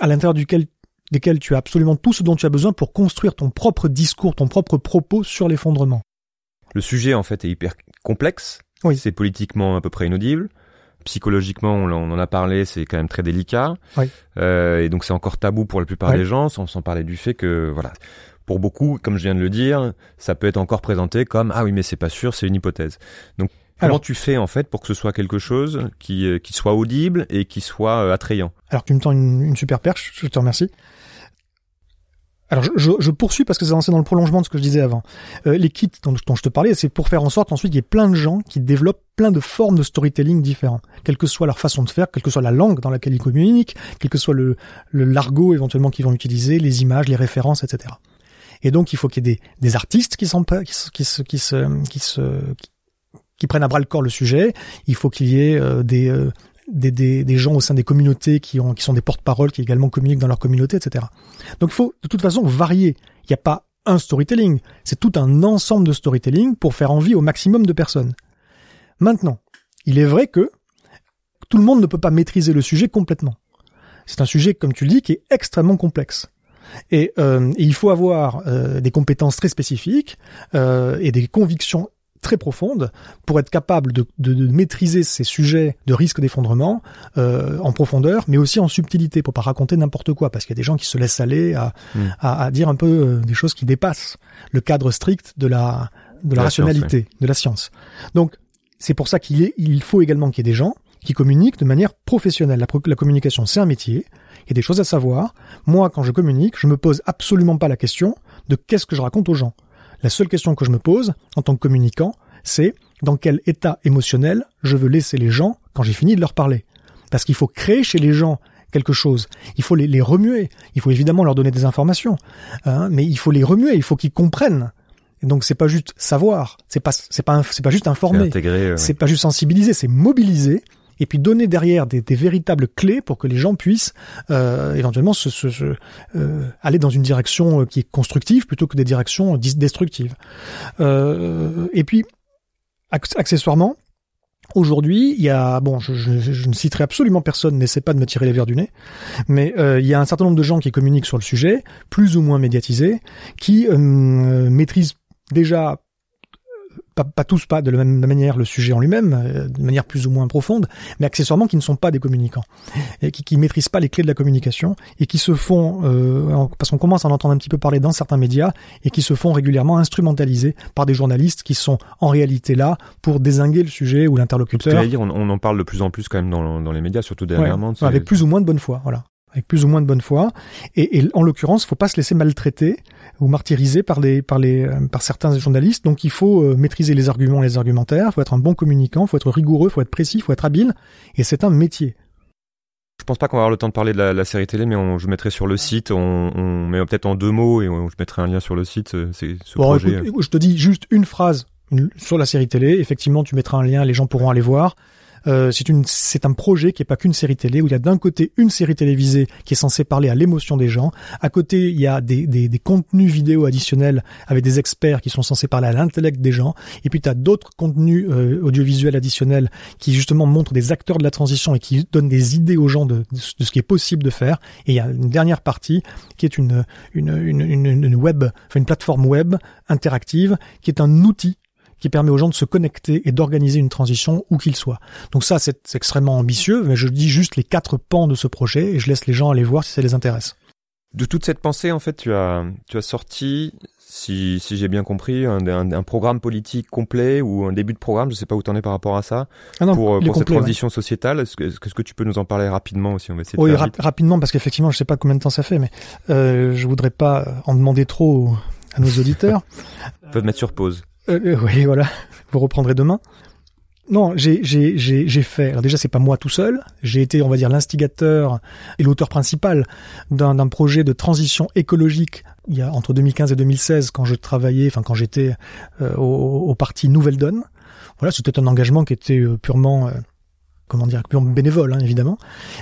à l'intérieur duquel desquels tu as absolument tout ce dont tu as besoin pour construire ton propre discours, ton propre propos sur l'effondrement. Le sujet en fait est hyper complexe. Oui. C'est politiquement à peu près inaudible. Psychologiquement, on, en a parlé, c'est quand même très délicat. Oui. Euh, et donc c'est encore tabou pour la plupart des gens, sans, sans parler du fait que voilà, pour beaucoup, comme je viens de le dire, ça peut être encore présenté comme ah oui mais c'est pas sûr, c'est une hypothèse. Donc Comment tu fais en fait pour que ce soit quelque chose qui, euh, qui soit audible et qui soit euh, attrayant? Alors tu me tends une, une super perche, je te remercie. Alors je, je, poursuis parce que c'est dans le prolongement de ce que je disais avant. Euh, les kits dont, je te parlais, c'est pour faire en sorte ensuite qu'il y ait plein de gens qui développent plein de formes de storytelling différents, quelle que soit leur façon de faire, quelle que soit la langue dans laquelle ils communiquent, quel que soit le, le l'argot éventuellement qu'ils vont utiliser, les images, les références, etc. Et donc il faut qu'il y ait des, des artistes qui, sont, qui, se, qui, se, qui, se, qui, qui prennent à bras le corps le sujet. Il faut qu'il y ait euh, des, euh, des, des, des, gens au sein des communautés qui, ont, qui sont des porte-parole, qui également communiquent dans leur communauté, etc. Donc il faut de toute façon varier. Il n'y a pas un storytelling, c'est tout un ensemble de storytelling pour faire envie au maximum de personnes. Maintenant, il est vrai que tout le monde ne peut pas maîtriser le sujet complètement. C'est un sujet, comme tu le dis, qui est extrêmement complexe. Et, euh, il faut avoir euh, des compétences très spécifiques euh, et des convictions très profonde pour être capable de, de, de maîtriser ces sujets de risque d'effondrement euh, en profondeur, mais aussi en subtilité pour pas raconter n'importe quoi, parce qu'il y a des gens qui se laissent aller à, hmm. à, à, dire un peu euh, des choses qui dépassent le cadre strict de la de la, rationalité, de la science. Donc c'est pour ça qu'il il faut également qu'il y ait des gens qui communiquent de manière professionnelle. La, la communication, c'est un métier. Il y a des choses à savoir. Moi, quand je communique, je me pose absolument pas la question de qu'est-ce que je raconte aux gens. La seule question que je me pose en tant que communicant, c'est dans quel état émotionnel je veux laisser les gens quand j'ai fini de leur parler. Parce qu'il faut créer chez les gens quelque chose. Il faut les, remuer. Il faut évidemment leur donner des informations, hein, mais il faut les remuer. Il faut qu'ils comprennent. Et donc c'est pas juste savoir, c'est pas c'est pas c'est pas juste informer, c'est pas juste sensibiliser, c'est mobiliser et puis donner derrière des, véritables clés pour que les gens puissent euh, éventuellement se, se, euh, aller dans une direction euh, qui est constructive plutôt que des directions destructives. Euh, et puis, accessoirement, Aujourd'hui, il y a bon, je, je, je, ne citerai absolument personne, n'essaie pas de me tirer les verres du nez, mais euh, il y a un certain nombre de gens qui communiquent sur le sujet, plus ou moins médiatisés, qui euh, maîtrisent déjà pas, pas, tous pas de la même manière le sujet en lui-même, euh, de manière plus ou moins profonde, mais accessoirement qui ne sont pas des communicants, et qui, qui maîtrisent pas les clés de la communication et qui se font, euh, parce qu'on commence à en entendre un petit peu parler dans certains médias, et qui se font régulièrement instrumentaliser par des journalistes qui sont en réalité là pour désinguer le sujet ou l'interlocuteur. Dire, on, on, en parle de plus en plus quand même dans, dans les médias, surtout dernièrement. Ouais, avec plus ou moins de bonne foi, voilà avec plus ou moins de bonne foi. Et, et en l'occurrence, faut pas se laisser maltraiter ou martyriser par les par les euh, par certains journalistes. Donc il faut euh, maîtriser les arguments et les argumentaires. Faut être un bon communicant. Faut être rigoureux. Faut être précis. Faut être habile. Et c'est un métier. Je pense pas qu'on va avoir le temps de parler de la, la série télé, mais on, je mettrai sur le site, on, on met peut-être en deux mots et on, je mettrai un lien sur le site. Euh, c'est ce bon, projet. Écoute, je te dis juste une phrase sur la série télé. Effectivement, tu mettras un lien, les gens pourront aller voir. Euh, c'est une, c'est un projet qui est pas qu'une série télé où il y a d'un côté une série télévisée qui est censée parler à l'émotion des gens. À côté, il y a des, des, des contenus vidéo additionnels avec des experts qui sont censés parler à l'intellect des gens. Et puis tu as d'autres contenus euh, audiovisuels additionnels qui justement montrent des acteurs de la transition et qui donnent des idées aux gens de, de, ce qui est possible de faire. Et il y a une dernière partie qui est une, une, une, une web, enfin une plateforme web interactive qui est un outil qui permet aux gens de se connecter et d'organiser une transition où qu'ils soient. Donc ça, c'est extrêmement ambitieux, mais je dis juste les quatre pans de ce projet et je laisse les gens aller voir si ça les intéresse. De toute cette pensée, en fait, tu as, tu as sorti, si, si j'ai bien compris, un, un, un, programme politique complet ou un début de programme, je sais pas où tu en es par rapport à ça, ah non, pour, pour complet, cette transition ouais. sociétale. Est-ce que, est que tu peux nous en parler rapidement aussi On va essayer oui, faire rap vite. rapidement, parce qu'effectivement, je sais pas combien de temps ça fait, mais euh, je voudrais pas en demander trop à nos auditeurs. Peut te mettre sur pause. Euh, oui, voilà. Vous reprendrez demain. Non, j'ai j'ai j'ai j'ai fait. Alors déjà, c'est pas moi tout seul. J'ai été, on va dire, l'instigateur et l'auteur principal d'un d'un projet de transition écologique. Il y a entre 2015 et 2016, quand je travaillais, enfin quand j'étais euh, au, au parti Nouvelle Donne. Voilà, c'était un engagement qui était euh, purement comment dire, purement bénévole, hein, évidemment.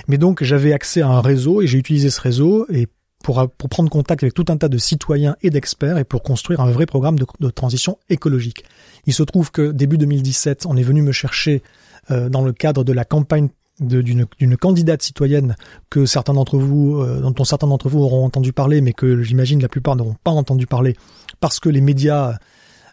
Mais donc j'avais accès à un réseau et j'ai utilisé ce réseau et pour, pour, prendre contact avec tout un tas de citoyens et d'experts et pour construire un vrai programme de, transition écologique. Il se trouve que début 2017, on est venu me chercher euh, dans le cadre de la campagne d'une candidate citoyenne que certains d'entre vous, euh, dont certains d'entre vous auront entendu parler, mais que j'imagine la plupart n'auront pas entendu parler parce que les médias euh,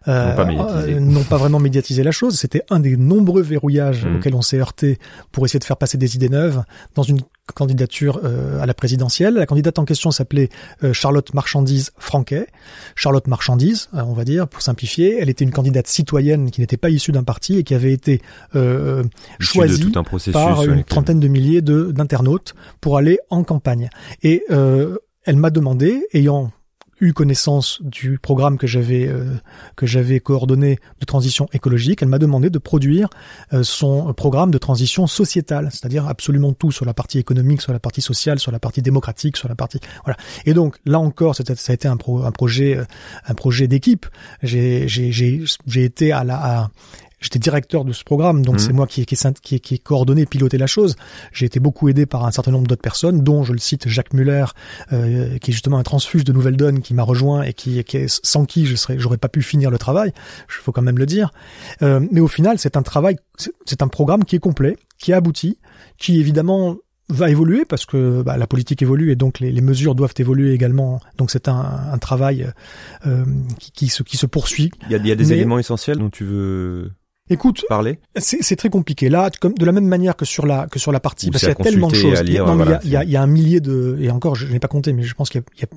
n'ont pas, pas, vraiment médiatisé la chose. C'était un des nombreux verrouillages mmh. auxquels on s'est heurté pour essayer de faire passer des idées neuves dans une candidature euh, à la présidentielle. La candidate en question s'appelait euh, Charlotte Marchandise Franquet. Charlotte Marchandise, euh, on va dire, pour simplifier. Elle était une candidate citoyenne qui n'était pas issue d'un parti et qui avait été euh, choisie par une trentaine de milliers d'internautes pour aller en campagne. Et euh, elle m'a demandé, ayant eu connaissance du programme que j'avais euh, que j'avais coordonné de transition écologique, elle m'a demandé de produire euh, son programme de transition sociétale, c'est-à-dire absolument tout sur la partie économique, sur la partie sociale, sur la partie démocratique, sur la partie voilà. Et donc là encore, ça a été un, pro, un projet euh, un projet d'équipe. J'ai j'ai j'ai été à la J'étais directeur de ce programme, donc mmh. c'est moi qui, qui, qui, qui ai coordonné, piloté la chose. J'ai été beaucoup aidé par un certain nombre d'autres personnes, dont je le cite Jacques Muller, euh, qui est justement un transfuge de Nouvelle Donne, qui m'a rejoint et qui, qui est, sans qui je serais, j'aurais pas pu finir le travail. Il faut quand même le dire. Euh, mais au final, c'est un travail, c'est un programme qui est complet, qui est abouti, qui évidemment va évoluer parce que bah, la politique évolue et donc les, les, mesures doivent évoluer également. Donc c'est un, un, travail euh, qui, qui, se, qui se poursuit. Il y a, il y a des mais... éléments essentiels dont tu veux Écoute, parler. C'est très compliqué. Là, comme de la même manière que sur la que sur la partie, Ou parce qu'il y a tellement de choses. Lire, non, voilà, il, y a, il y a un millier de et encore, je n'ai pas compté, mais je pense qu'il y, y, a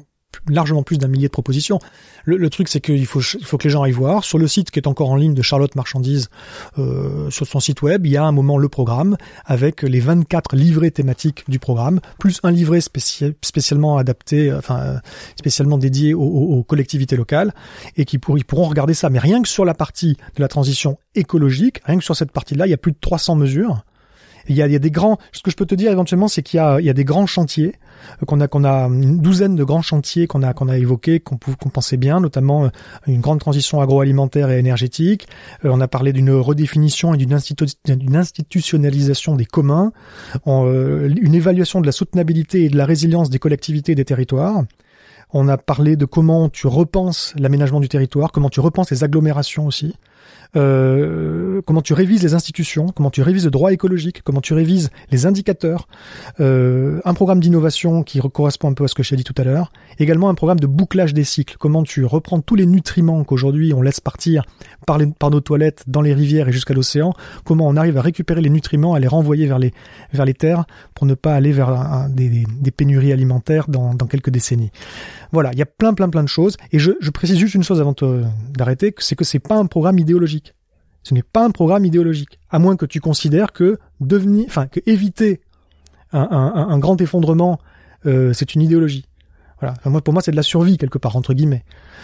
largement plus d'un millier de propositions. Le, le truc, c'est qu'il faut il faut que les gens aillent voir sur le site qui est encore en ligne de Charlotte Marchandise euh, sur son site web. Il y a un moment le programme avec les 24 livrets thématiques du programme, plus un livret spécial, spécialement adapté, enfin spécialement dédié aux, aux, aux collectivités locales et qui pour, ils pourront regarder ça. Mais rien que sur la partie de la transition écologique, rien que sur cette partie-là, il y a plus de 300 mesures. Il y, a, il y a, des grands. Ce que je peux te dire éventuellement, c'est qu'il y a, il y a des grands chantiers qu'on a, qu'on a une douzaine de grands chantiers qu'on a, qu'on a évoqués, qu'on qu'on pensait bien, notamment une grande transition agroalimentaire et énergétique. Euh, on a parlé d'une redéfinition et d'une institu institutionnalisation des communs, euh, une évaluation de la soutenabilité et de la résilience des collectivités et des territoires. On a parlé de comment tu repenses l'aménagement du territoire, comment tu repenses les agglomérations aussi. Euh, comment tu révises les institutions, comment tu révises le droit écologique, comment tu révises les indicateurs, euh, un programme d'innovation qui correspond un peu à ce que j'ai dit tout à l'heure, également un programme de bouclage des cycles, comment tu reprends tous les nutriments qu'aujourd'hui on laisse partir par, nos toilettes dans les rivières et jusqu'à l'océan, comment on arrive à récupérer les nutriments, à les renvoyer vers les, terres pour ne pas aller vers des, pénuries alimentaires dans quelques décennies. Voilà, il y a plein plein plein de choses et je, je précise juste une chose avant d'arrêter, c'est que c'est pas un programme idéologique. Ce n'est pas un programme idéologique, à moins que tu considères que devenir, enfin que éviter un, un, un grand effondrement, euh, c'est une idéologie. Voilà. moi, pour moi, c'est de la survie quelque part entre guillemets.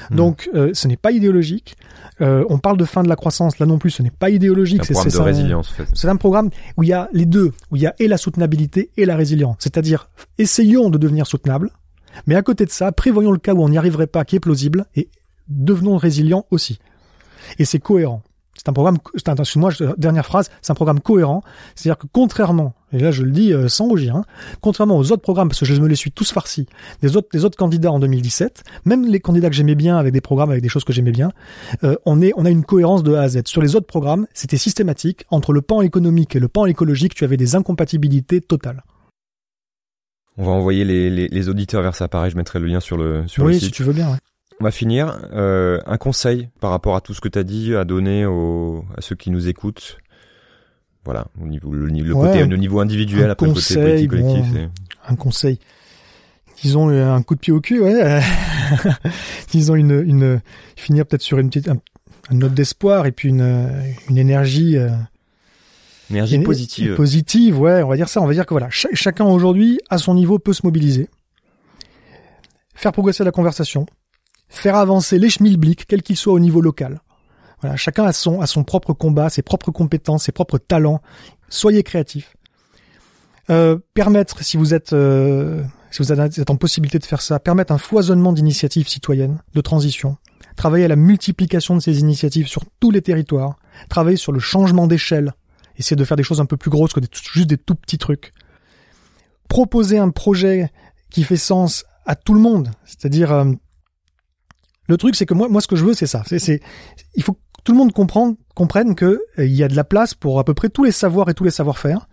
Hmm. Donc, euh, ce n'est pas idéologique. Euh, on parle de fin de la croissance, là non plus, ce n'est pas idéologique. C'est un programme de résilience. C'est un programme où il y a les deux, où il y a et la soutenabilité et la résilience. C'est-à-dire, essayons de devenir soutenables, mais à côté de ça, prévoyons le cas où on n'y arriverait pas, qui est plausible, et devenons résilients aussi. Et c'est cohérent. C'est un programme, c'est un, dernière phrase, c'est un programme cohérent. C'est-à-dire que contrairement, et là je le dis euh, sans rougir, hein, contrairement aux autres programmes, parce que je me les suis tous farcis, des autres, des autres candidats en 2017, même les candidats que j'aimais bien avec des programmes avec des choses que j'aimais bien, euh, on est, on a une cohérence de A à Z. Sur les autres programmes, c'était systématique. Entre le pan économique et le pan écologique, tu avais des incompatibilités totales. On va envoyer les, les, les auditeurs vers ça. Pareil, je mettrai le lien sur le sur le site. Oui, si tu veux bien. Ouais. On va finir. Euh, un conseil par rapport à tout ce que tu as dit à donner aux, à ceux qui nous écoutent. Voilà, au niveau le, le côté le niveau individuel après conseil, le côté politique collectif. un conseil. Disons euh, un coup de pied au cul, ouais. Disons une une finir peut-être sur une petite un, note d'espoir et puis une une énergie énergie positive. Positive, ouais, on va dire ça, on va dire que voilà, chacun aujourd'hui à son niveau peut se mobiliser. Faire progresser la conversation, faire avancer les schmilblick, quel qu'il soit au niveau local. Voilà, chacun a son, a son propre combat, ses propres compétences, ses propres talents. Soyez créatifs. Euh, permettre, si vous êtes, euh, si vous êtes en possibilité de faire ça, permettre un foisonnement d'initiatives citoyennes, de transition. Travailler à la multiplication de ces initiatives sur tous les territoires. Travailler sur le changement d'échelle. Essayer de faire des choses un peu plus grosses que des, juste des tout petits trucs. Proposer un projet qui fait sens à tout le monde. C'est-à-dire, euh, le truc, c'est que moi, moi, ce que je veux, c'est ça. C'est, il faut que tout le monde comprenne, comprenne que euh, il y a de la place pour à peu près tous les savoirs et tous les savoir-faire.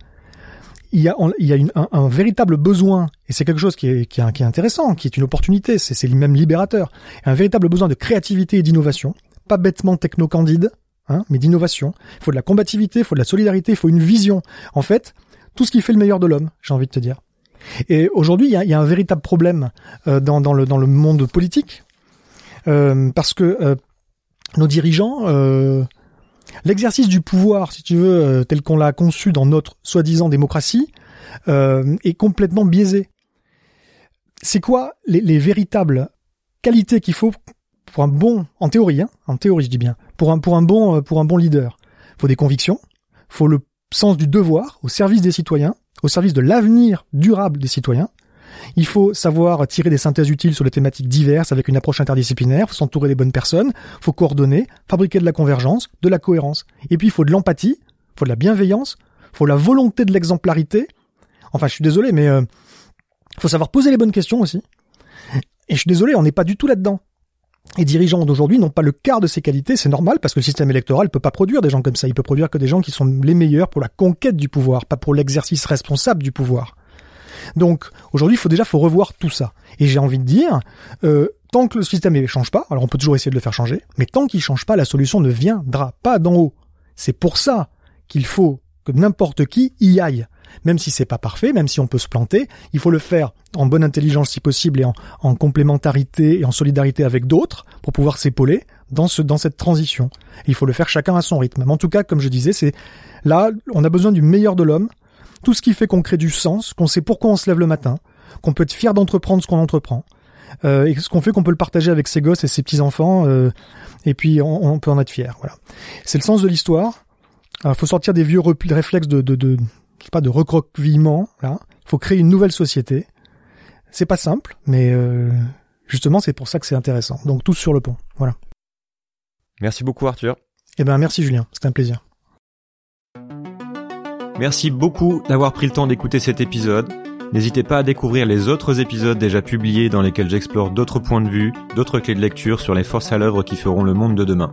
Il y a, il y a un, véritable besoin, et c'est quelque chose qui est, qui est, intéressant, qui est une opportunité, c'est, c'est même libérateur. Un véritable besoin de créativité et d'innovation, pas bêtement techno-candide, hein, mais d'innovation. Il faut de la combativité, il faut de la solidarité, il faut une vision. En fait, tout ce qui fait le meilleur de l'homme, j'ai envie de te dire. Et aujourd'hui, il y a, un véritable problème euh, dans, le, monde politique, euh, parce que euh, nos dirigeants, l'exercice du pouvoir, si tu veux, tel qu'on l'a conçu dans notre soi-disant démocratie, est complètement biaisé. C'est quoi les, les véritables qualités qu'il faut pour un bon, en théorie, hein, en théorie je dis bien, pour un pour un bon pour un bon leader, faut des convictions, faut le sens du devoir au service des citoyens, au service de l'avenir durable des citoyens, il faut savoir tirer des synthèses utiles sur les thématiques diverses avec une approche interdisciplinaire, faut s'entourer des bonnes personnes, faut coordonner, fabriquer de la convergence, de la cohérence. Et puis il faut de l'empathie, faut de la bienveillance, il faut la volonté de l'exemplarité. Enfin, je suis désolé, mais euh, faut savoir poser les bonnes questions aussi. Et je suis désolé, on n'est pas du tout là-dedans. Les dirigeants d'aujourd'hui n'ont pas le quart de ces qualités, c'est normal parce que le système électoral ne peut pas produire des gens comme ça, il peut produire que des gens qui sont les meilleurs pour la conquête du pouvoir, pas pour l'exercice responsable du pouvoir. Donc aujourd'hui, il faut déjà faut revoir tout ça. Et j'ai envie de dire, euh, tant que le système ne change pas, alors on peut toujours essayer de le faire changer, mais tant qu'il change pas, la solution ne viendra pas d'en haut. C'est pour ça qu'il faut que n'importe qui y aille. Même si c'est pas parfait, même si on peut se planter, il faut le faire en bonne intelligence si possible et en, en complémentarité et en solidarité avec d'autres pour pouvoir s'épauler dans ce dans cette transition. il faut le faire chacun à son rythme. Mais en tout cas, comme je disais, c'est là on a besoin du meilleur de l'homme tout ce qui fait qu'on crée du sens, qu'on sait pourquoi on se lève le matin, qu'on peut être fier d'entreprendre ce qu'on entreprend, euh, et ce qu'on fait qu'on peut le partager avec ses gosses et ses petits enfants, euh, et puis on, peut en être fier. Voilà. C'est le sens de l'histoire. Il faut sortir des vieux réflexes de, de, de sais pas, de recroquevillement. Là, il faut créer une nouvelle société. C'est pas simple, mais euh, justement c'est pour ça que c'est intéressant. Donc tous sur le pont. Voilà. Merci beaucoup Arthur. Eh ben merci Julien, c'était un plaisir. Merci beaucoup d'avoir pris le temps d'écouter cet épisode. N'hésitez pas à découvrir les autres épisodes déjà publiés dans lesquels j'explore d'autres points de vue, d'autres clés de lecture sur les forces à l'œuvre qui feront le monde de demain.